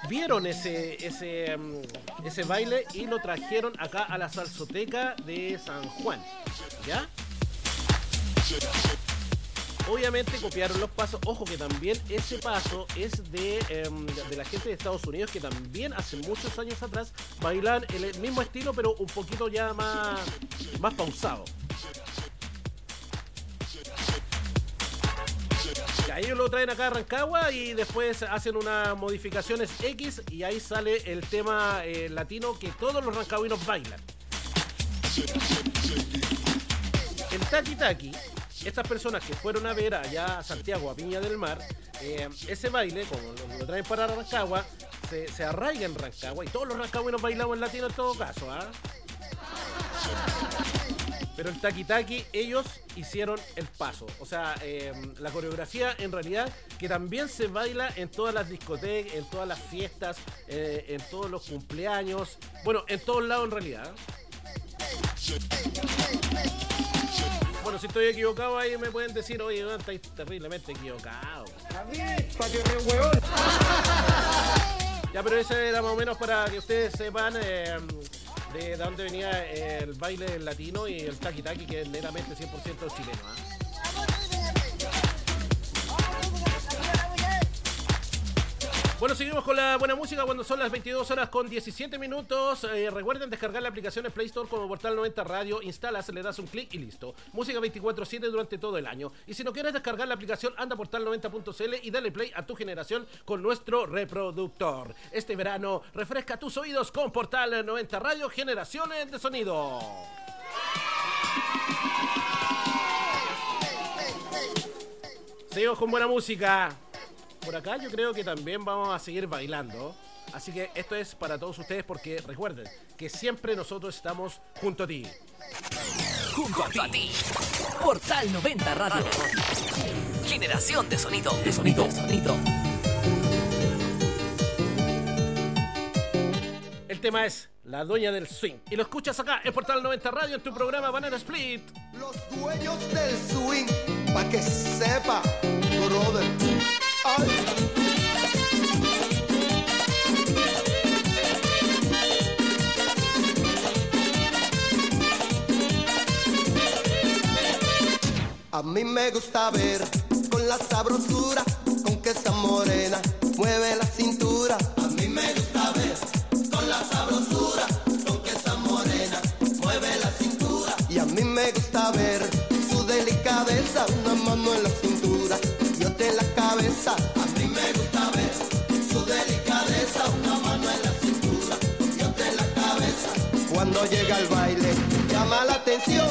vieron ese, ese, mm, ese baile y lo trajeron acá a la salsoteca de San Juan. ¿Ya? Obviamente copiaron los pasos. Ojo que también ese paso es de, em, de la gente de Estados Unidos que también hace muchos años atrás bailan el mismo estilo pero un poquito ya más, más pausado. Ya, ellos lo traen acá a Rancagua y después hacen unas modificaciones X y ahí sale el tema eh, latino que todos los rancagüinos bailan. El Taki Taki, estas personas que fueron a ver allá a Santiago, a Viña del Mar, eh, ese baile, como lo, traen para Rancagua, se, se arraiga en Rancagua y todos los rancagüinos bailamos en latino en todo caso, ¿ah? Pero el Taki, ellos hicieron el paso. O sea, eh, la coreografía en realidad que también se baila en todas las discotecas, en todas las fiestas, eh, en todos los cumpleaños. Bueno, en todos lados en realidad. Bueno, si estoy equivocado ahí me pueden decir, oye, no, estáis terriblemente equivocado. Ya, pero ese era más o menos para que ustedes sepan eh, de dónde venía el baile latino y el taki taki, que es netamente 100% chileno. ¿ah? Bueno, seguimos con la buena música cuando son las 22 horas con 17 minutos. Eh, recuerden descargar la aplicación en Play Store como Portal 90 Radio. Instalas, le das un clic y listo. Música 24-7 durante todo el año. Y si no quieres descargar la aplicación, anda a portal90.cl y dale play a tu generación con nuestro reproductor. Este verano, refresca tus oídos con Portal 90 Radio Generaciones de Sonido. Seguimos con buena música. Por acá yo creo que también vamos a seguir bailando. Así que esto es para todos ustedes porque recuerden que siempre nosotros estamos junto a ti. Junto a ti. Portal 90 Radio. Generación de sonido. De sonido. De sonido. El tema es La Doña del Swing. Y lo escuchas acá en Portal 90 Radio en tu programa Banana Split. Los dueños del swing, pa' que sepa, brother. A mí me gusta ver con la sabrosura con que esa morena mueve la cintura. A mí me gusta ver con la sabrosura con que esa morena mueve la cintura. Y a mí me gusta ver su delicadeza, una mano en la cintura cabeza. A mí me gusta ver su delicadeza, una mano en la cintura y otra en la cabeza. Cuando llega al baile, llama la atención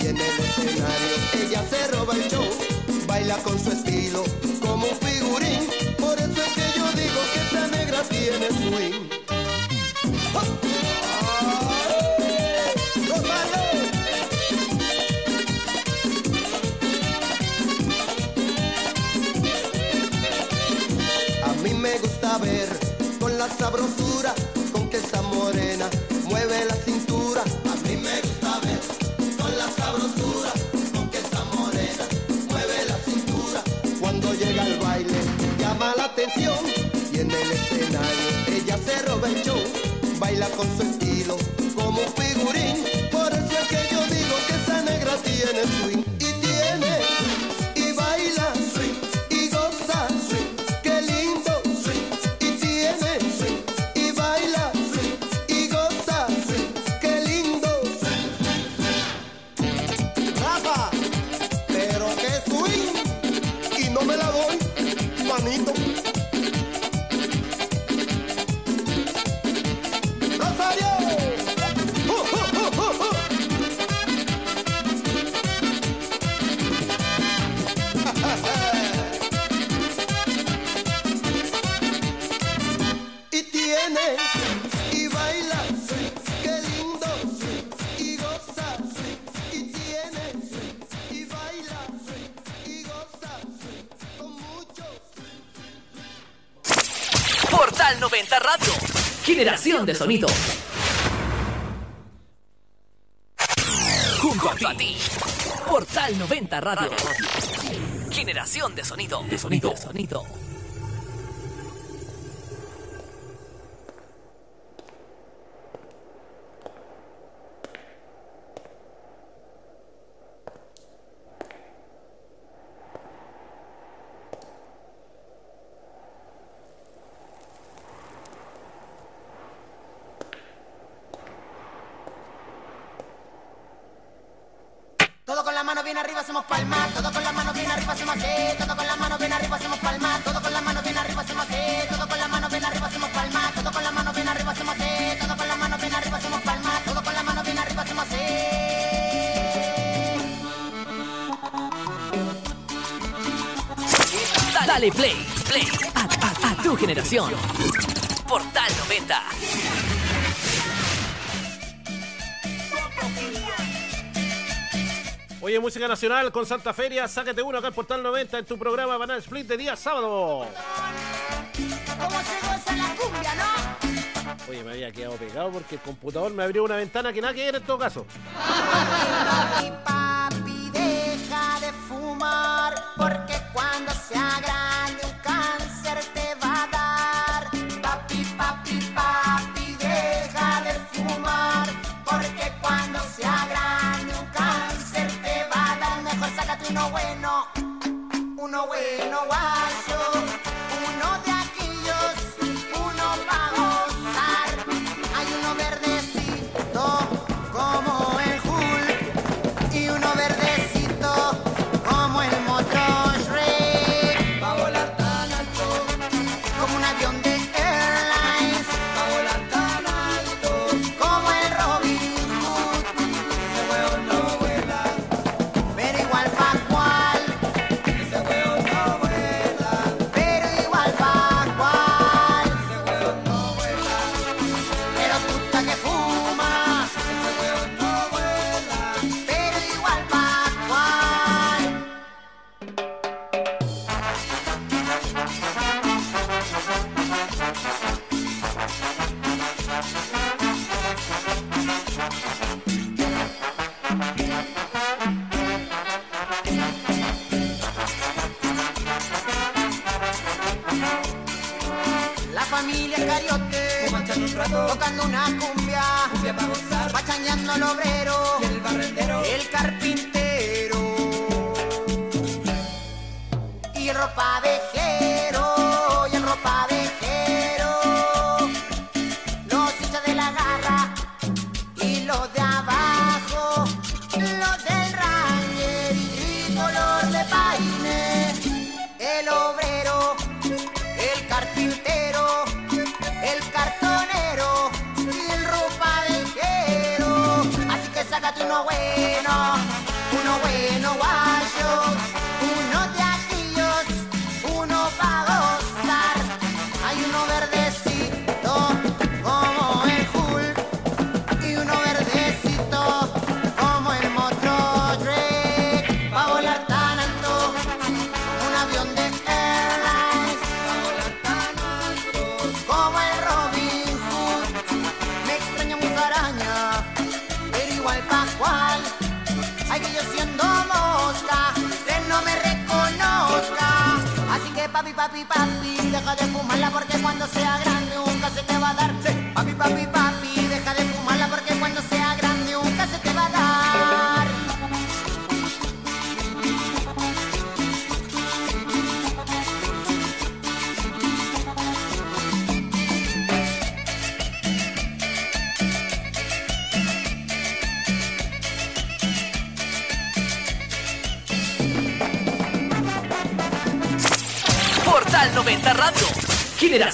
y en el escenario ella se roba el show. Baila con su estilo como un figurín, por eso es que yo digo que esa negra tiene swing. A con la sabrosura con que esa morena mueve la cintura. A mí me gusta ver con la sabrosura con que esa morena mueve la cintura. Cuando llega al baile llama la atención y en el escenario ella se roba el show. Baila con su estilo como un figurín. Por eso es que yo digo que esa negra tiene swing Generación de sonido. Junto a ti. Portal 90 Radio. Generación de sonido. De sonido. De sonido. Nacional con Santa Feria, sácate uno acá en Portal 90 en tu programa Banana Split de día sábado. ¿Cómo se goza la cumbia, no? Oye, me había quedado pegado porque el computador me abrió una ventana que nada que ver en todo caso.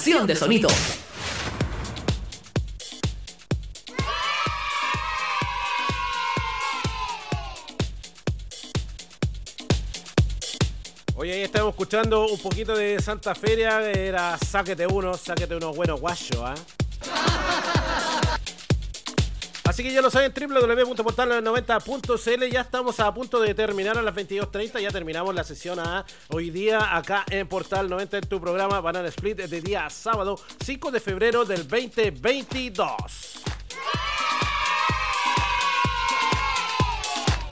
De sonido. Oye, ahí estamos escuchando un poquito de Santa Feria. Era Sáquete uno, Sáquete uno bueno guayo, ¿ah? ¿eh? Así que ya lo saben, www.portal90.cl. Ya estamos a punto de terminar a las 22.30. Ya terminamos la sesión A hoy día acá en Portal 90 en tu programa Banana Split de día sábado 5 de febrero del 2022.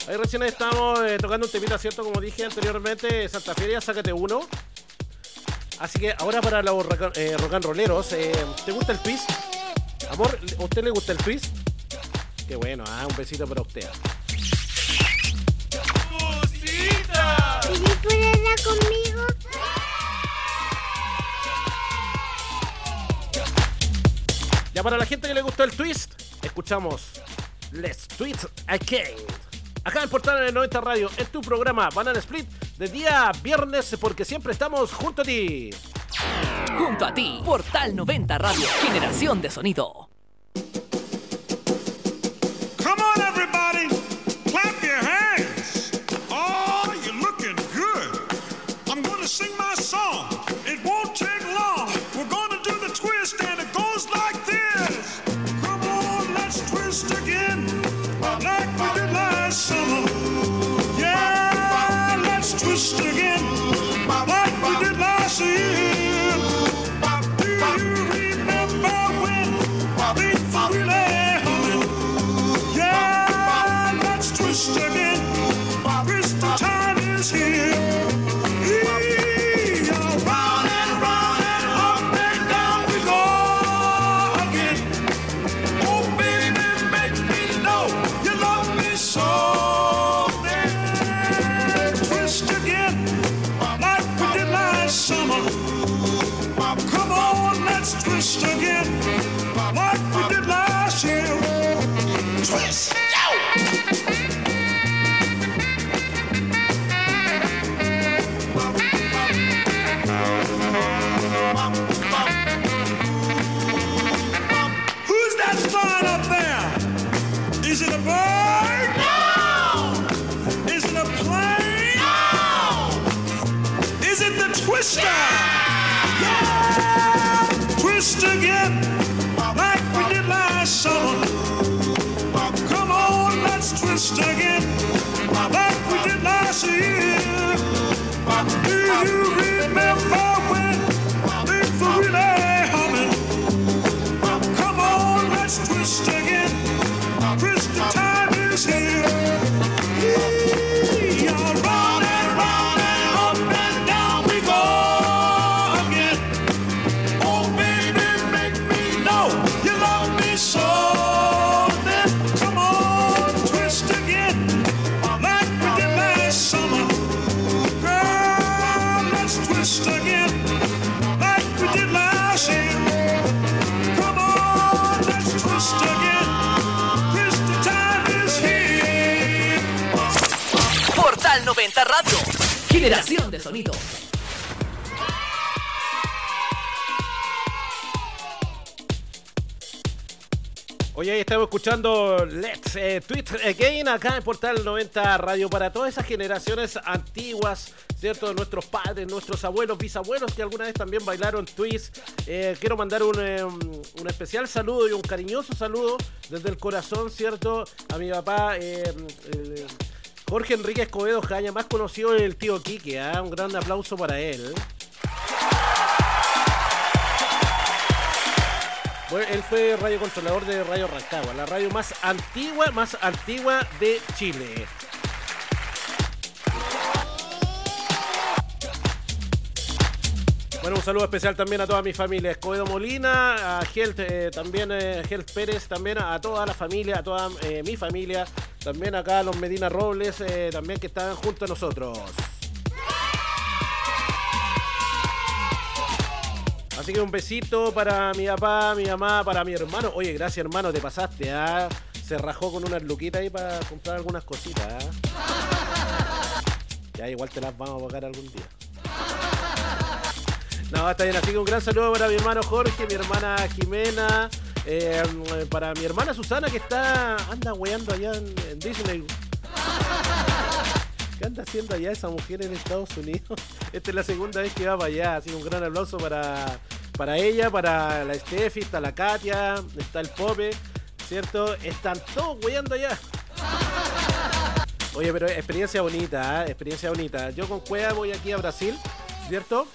Ahí recién estamos eh, tocando un temita, ¿cierto? Como dije anteriormente, Santa Feria, sácate uno. Así que ahora para los rock, eh, and rolleros, eh, ¿te gusta el twist? Amor, ¿a usted le gusta el twist? Qué bueno, ah, un besito para usted. ¡Musita! ¿Película conmigo? Ya para la gente que le gustó el twist, escuchamos Let's Twist Again. Acá en Portal de 90 Radio, en tu programa Banana Split, de día viernes, porque siempre estamos junto a ti. Junto a ti, Portal 90 Radio, generación de sonido. generación de sonido. Oye, ahí estamos escuchando Let's eh, Tweet Again acá en Portal 90 Radio para todas esas generaciones antiguas, ¿cierto? Nuestros padres, nuestros abuelos, bisabuelos que alguna vez también bailaron tweets. Eh, quiero mandar un, eh, un, especial saludo y un cariñoso saludo desde el corazón, ¿cierto? A mi papá. Eh, Jorge Enrique Escobedo Jaña, más conocido el tío Quique. ¿ah? Un gran aplauso para él. Bueno, él fue radio controlador de Radio Rancagua, la radio más antigua, más antigua de Chile. Bueno, un saludo especial también a toda mi familia, Escobedo Molina, a Gelt, eh, también eh, Pérez, también a toda la familia, a toda eh, mi familia, también acá los Medina Robles, eh, también que están junto a nosotros. Así que un besito para mi papá, mi mamá, para mi hermano. Oye, gracias hermano, te pasaste, ¿ah? Se rajó con unas luquitas ahí para comprar algunas cositas, ¿ah? Ya igual te las vamos a pagar algún día. No, está bien, así que un gran saludo para mi hermano Jorge, mi hermana Jimena, eh, para mi hermana Susana que está, anda weando allá en, Disney. ¿Qué anda haciendo allá esa mujer en Estados Unidos? Esta es la segunda vez que va para allá, así un gran aplauso para, para ella, para la Steffi, está la Katia, está el Pope, ¿cierto? Están todos weando allá. Oye, pero experiencia bonita, ¿eh? experiencia bonita. Yo con Cueva voy aquí a Brasil, ¿cierto?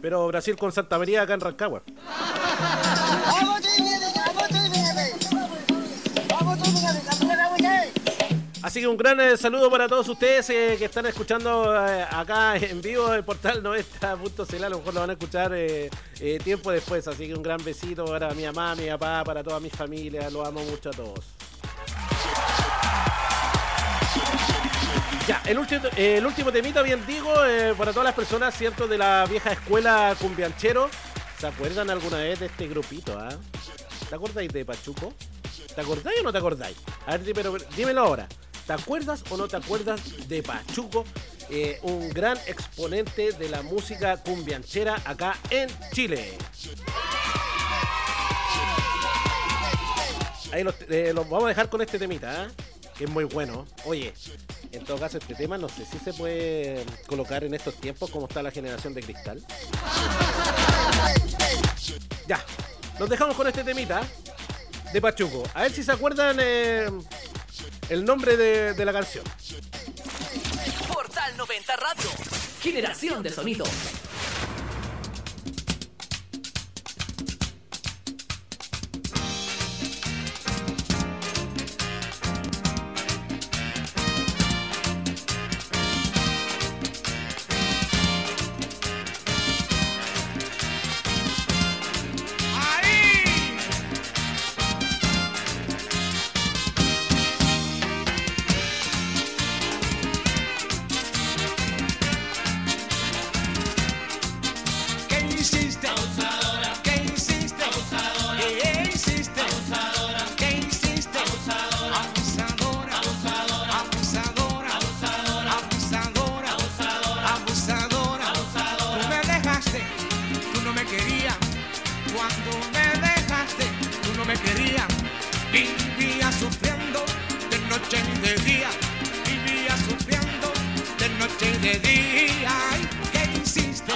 Pero Brasil con Santa María acá en Rancagua. Así que un gran eh, saludo para todos ustedes eh, que están escuchando eh, acá en vivo el portal 90.cl. A lo mejor lo van a escuchar tiempo después. Así que un gran besito para mi mamá, mi papá, para toda mi familia. Los amo mucho a todos. Ya, el último, el último temita, bien digo, eh, para todas las personas, ¿cierto? De la vieja escuela cumbianchero. ¿Se acuerdan alguna vez de este grupito, ah? ¿Te acordáis de Pachuco? ¿Te acordáis o no te acordáis? A ver, pero- dímelo ahora. ¿Te acuerdas o no te acuerdas de Pachuco? Eh, un gran exponente de la música cumbianchera acá en Chile. Ahí los, eh, vamos a dejar con este temita, ¿ah? Es muy bueno. Oye, en todo caso este tema no sé si se puede colocar en estos tiempos como está la generación de cristal. Ya, nos dejamos con este temita de Pachuco. A ver si se acuerdan eh, el nombre de, de la canción. Portal 90 Radio. Generación de sonido. de día, ¿qué hiciste?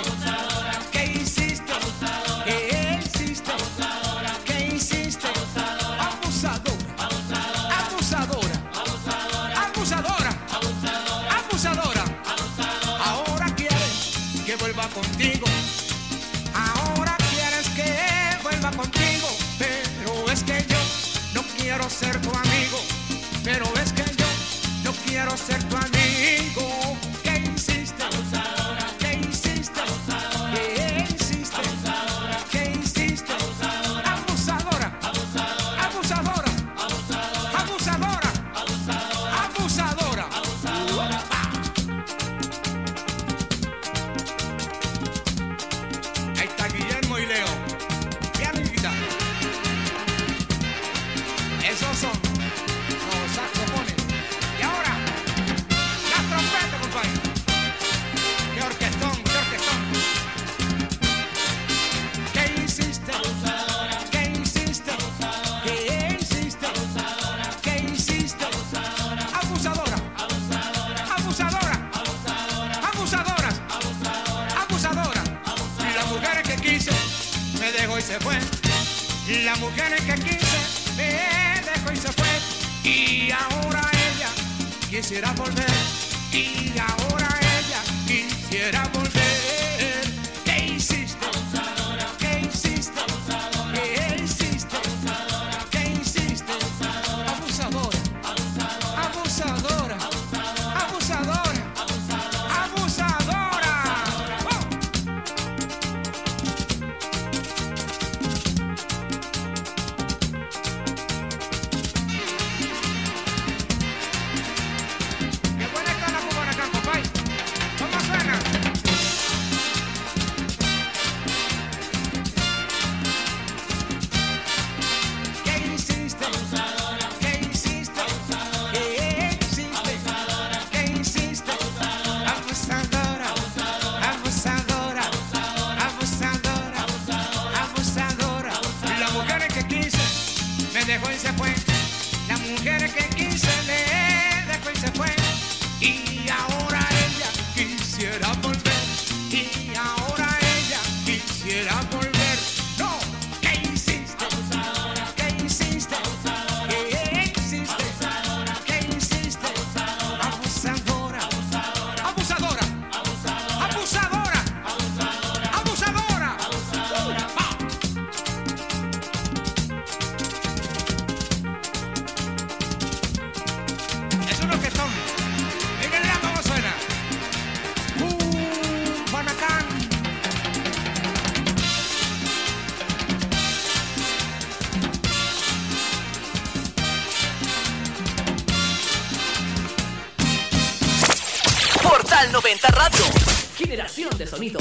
Sonido.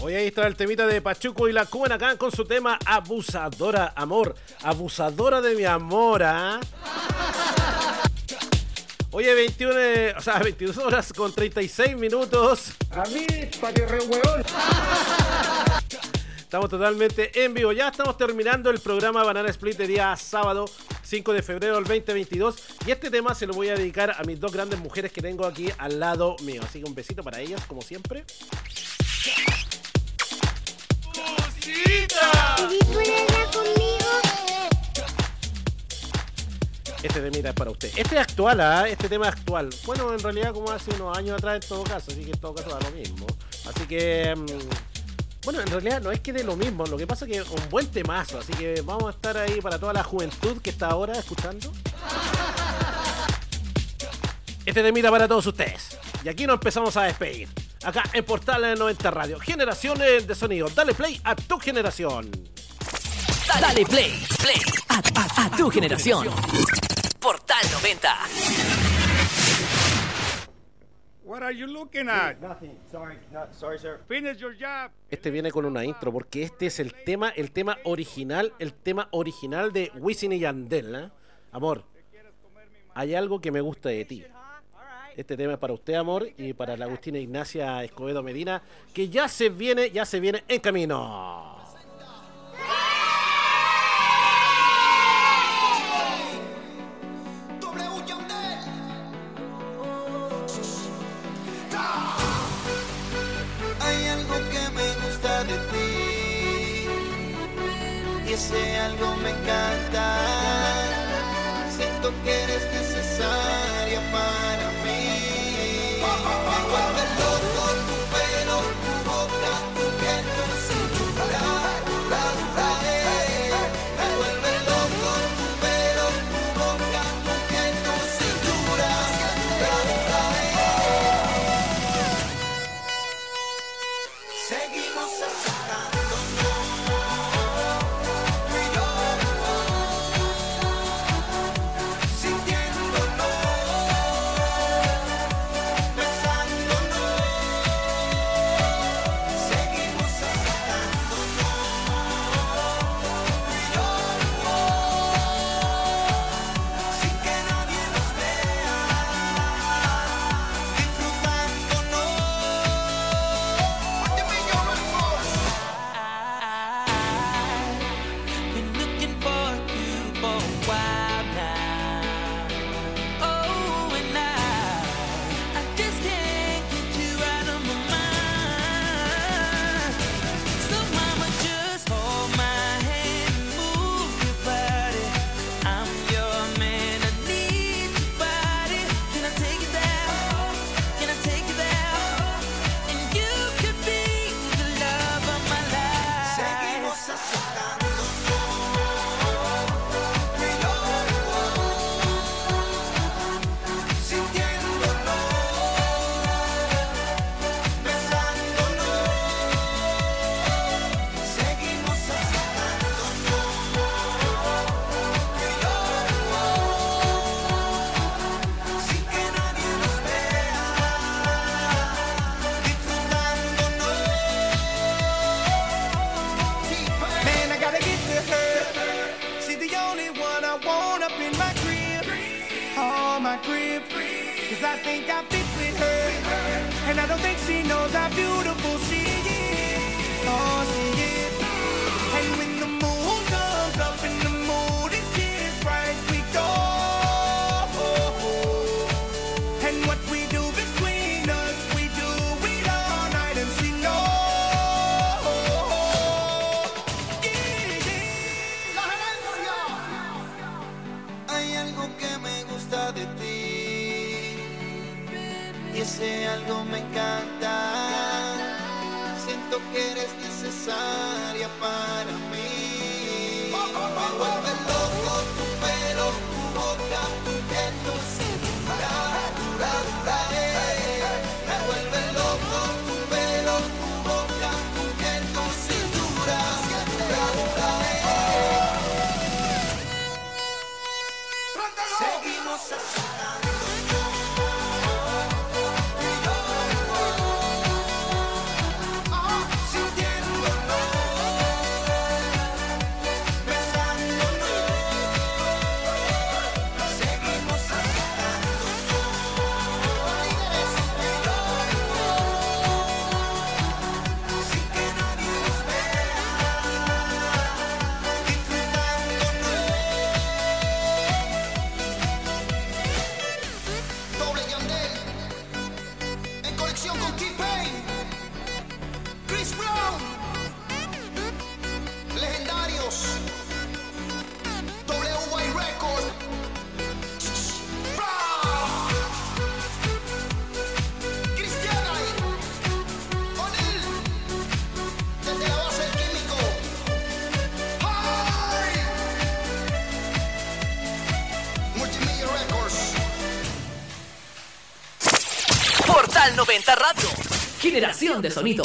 Hoy ahí está el temita de Pachuco y la Cubanacán con su tema Abusadora, amor. Abusadora de mi amor, ¿ah? Oye, 21, eh, o sea, 22 horas con 36 minutos. A mí, patio re. Estamos totalmente en vivo. Ya estamos terminando el programa Banana Split de día sábado 5 de febrero del 2022. Y este tema se lo voy a dedicar a mis dos grandes mujeres que tengo aquí al lado mío. Así que un besito para ellas, como siempre. Este temita es para usted. Este es actual, ¿ah? Este tema es actual. Bueno, en realidad como hace unos años atrás en todo caso, así que en todo caso da lo mismo. Así que... mm, bueno, en realidad no es que de lo mismo, lo que pasa es que es un buen temazo, así que vamos a estar ahí para toda la juventud que está ahora escuchando. Este temita para todos ustedes. Y aquí nos empezamos a despedir. Acá en Portal 90 Radio. Generaciones de sonido. Dale play a tu generación. Dale play, play a, tu generación. Portal 90. What are you looking at? Nothing. Sorry, no, sorry, sir. Finish your job. Este viene con una intro porque este es el tema, el tema original, el tema original de Wisin y Yandel. ¿eh? Amor, hay algo que me gusta de ti. Este tema es para usted, amor, y para la Agustina Ignacia Escobedo Medina, que ya se viene, ya se viene en camino. Ese algo me encanta. Generación de sonido.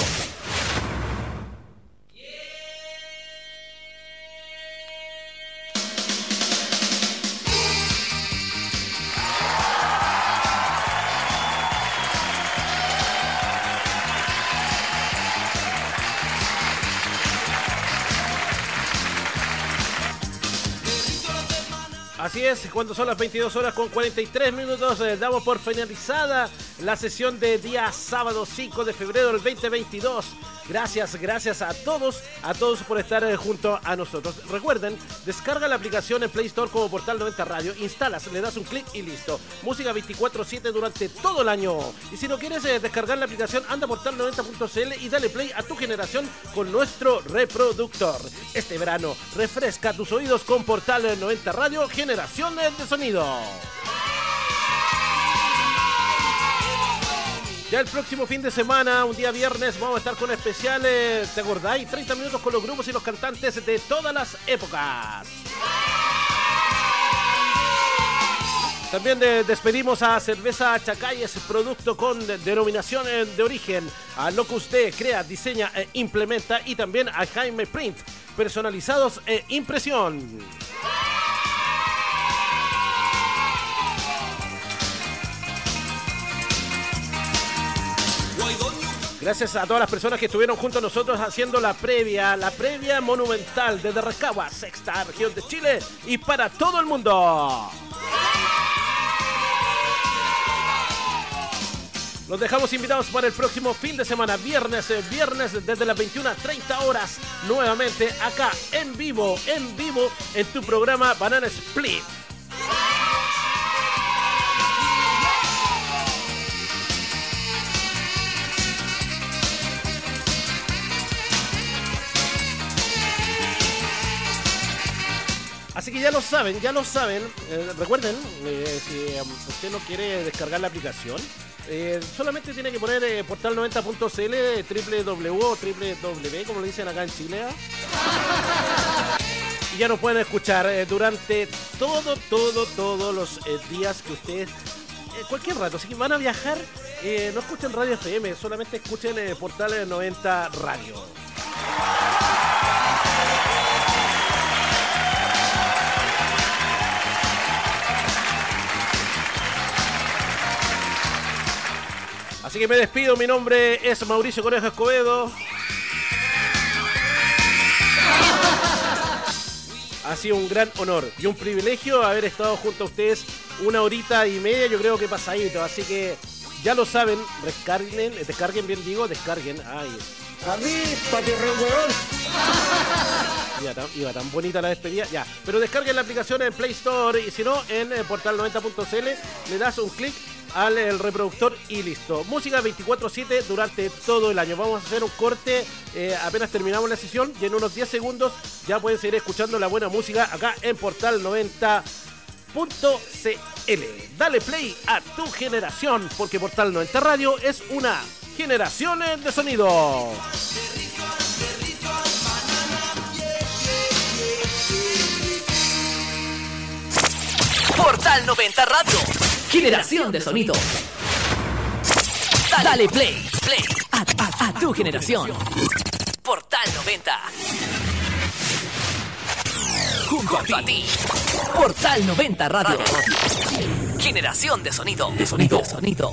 Así es, cuando son las 22 horas con 43 minutos, eh, damos por finalizada la sesión de día sábado 5 de febrero del 2022. Gracias, gracias a todos, a todos por estar eh, junto a nosotros. Recuerden, descarga la aplicación en Play Store como Portal 90 Radio, instalas, le das un clic y listo. Música 24/7 durante todo el año. Y si no quieres eh, descargar la aplicación, anda a portal90.cl y dale play a tu generación con nuestro reproductor. Este verano, refresca tus oídos con Portal 90 Radio, generación de sonido. Ya el próximo fin de semana, un día viernes, vamos a estar con especiales, ¿te acordáis? 30 minutos con los grupos y los cantantes de todas las épocas. También de- despedimos a Cerveza Chacayes, producto con de- denominación eh, de origen, a Locus D, crea, diseña e implementa, y también a Jaime Print, personalizados e impresión. Gracias a todas las personas que estuvieron junto a nosotros haciendo la previa, la previa monumental desde Rancagua, sexta región de Chile y para todo el mundo. Los dejamos invitados para el próximo fin de semana, viernes, eh, viernes desde las 21.30 horas, nuevamente acá en vivo, en vivo, en tu programa Banana Split. Así que ya lo saben, ya lo saben. Eh, recuerden, eh, si um, usted no quiere descargar la aplicación, eh, solamente tiene que poner eh, portal90.cl, www, www, como le dicen acá en Chile. ¿ah? Y ya nos pueden escuchar eh, durante todo, todo, todos los eh, días que ustedes, eh, cualquier rato. Que van a viajar, eh, no escuchen Radio FM, solamente escuchen eh, Portal 90 Radio. Así que me despido, mi nombre es Mauricio Conejo Escobedo. Ha sido un gran honor y un privilegio haber estado junto a ustedes una horita y media, yo creo que pasadito. Así que ya lo saben, descarguen, descarguen bien digo, descarguen. Ay, A mí. Iba tan, iba tan bonita la despedida. Ya. Pero descarguen la aplicación en Play Store y si no, en eh, portal90.cl le das un clic al el reproductor y listo. Música 24-7 durante todo el año. Vamos a hacer un corte eh, apenas terminamos la sesión y en unos 10 segundos ya pueden seguir escuchando la buena música acá en Portal 90.cl. Dale play a tu generación porque Portal 90 Radio es una generación de sonido. Portal 90 Radio. Generación de sonido. Dale play, play a, a- a tu generación. Portal 90. Junto a ti. Portal 90 Radio. Generación de sonido. De sonido. De sonido.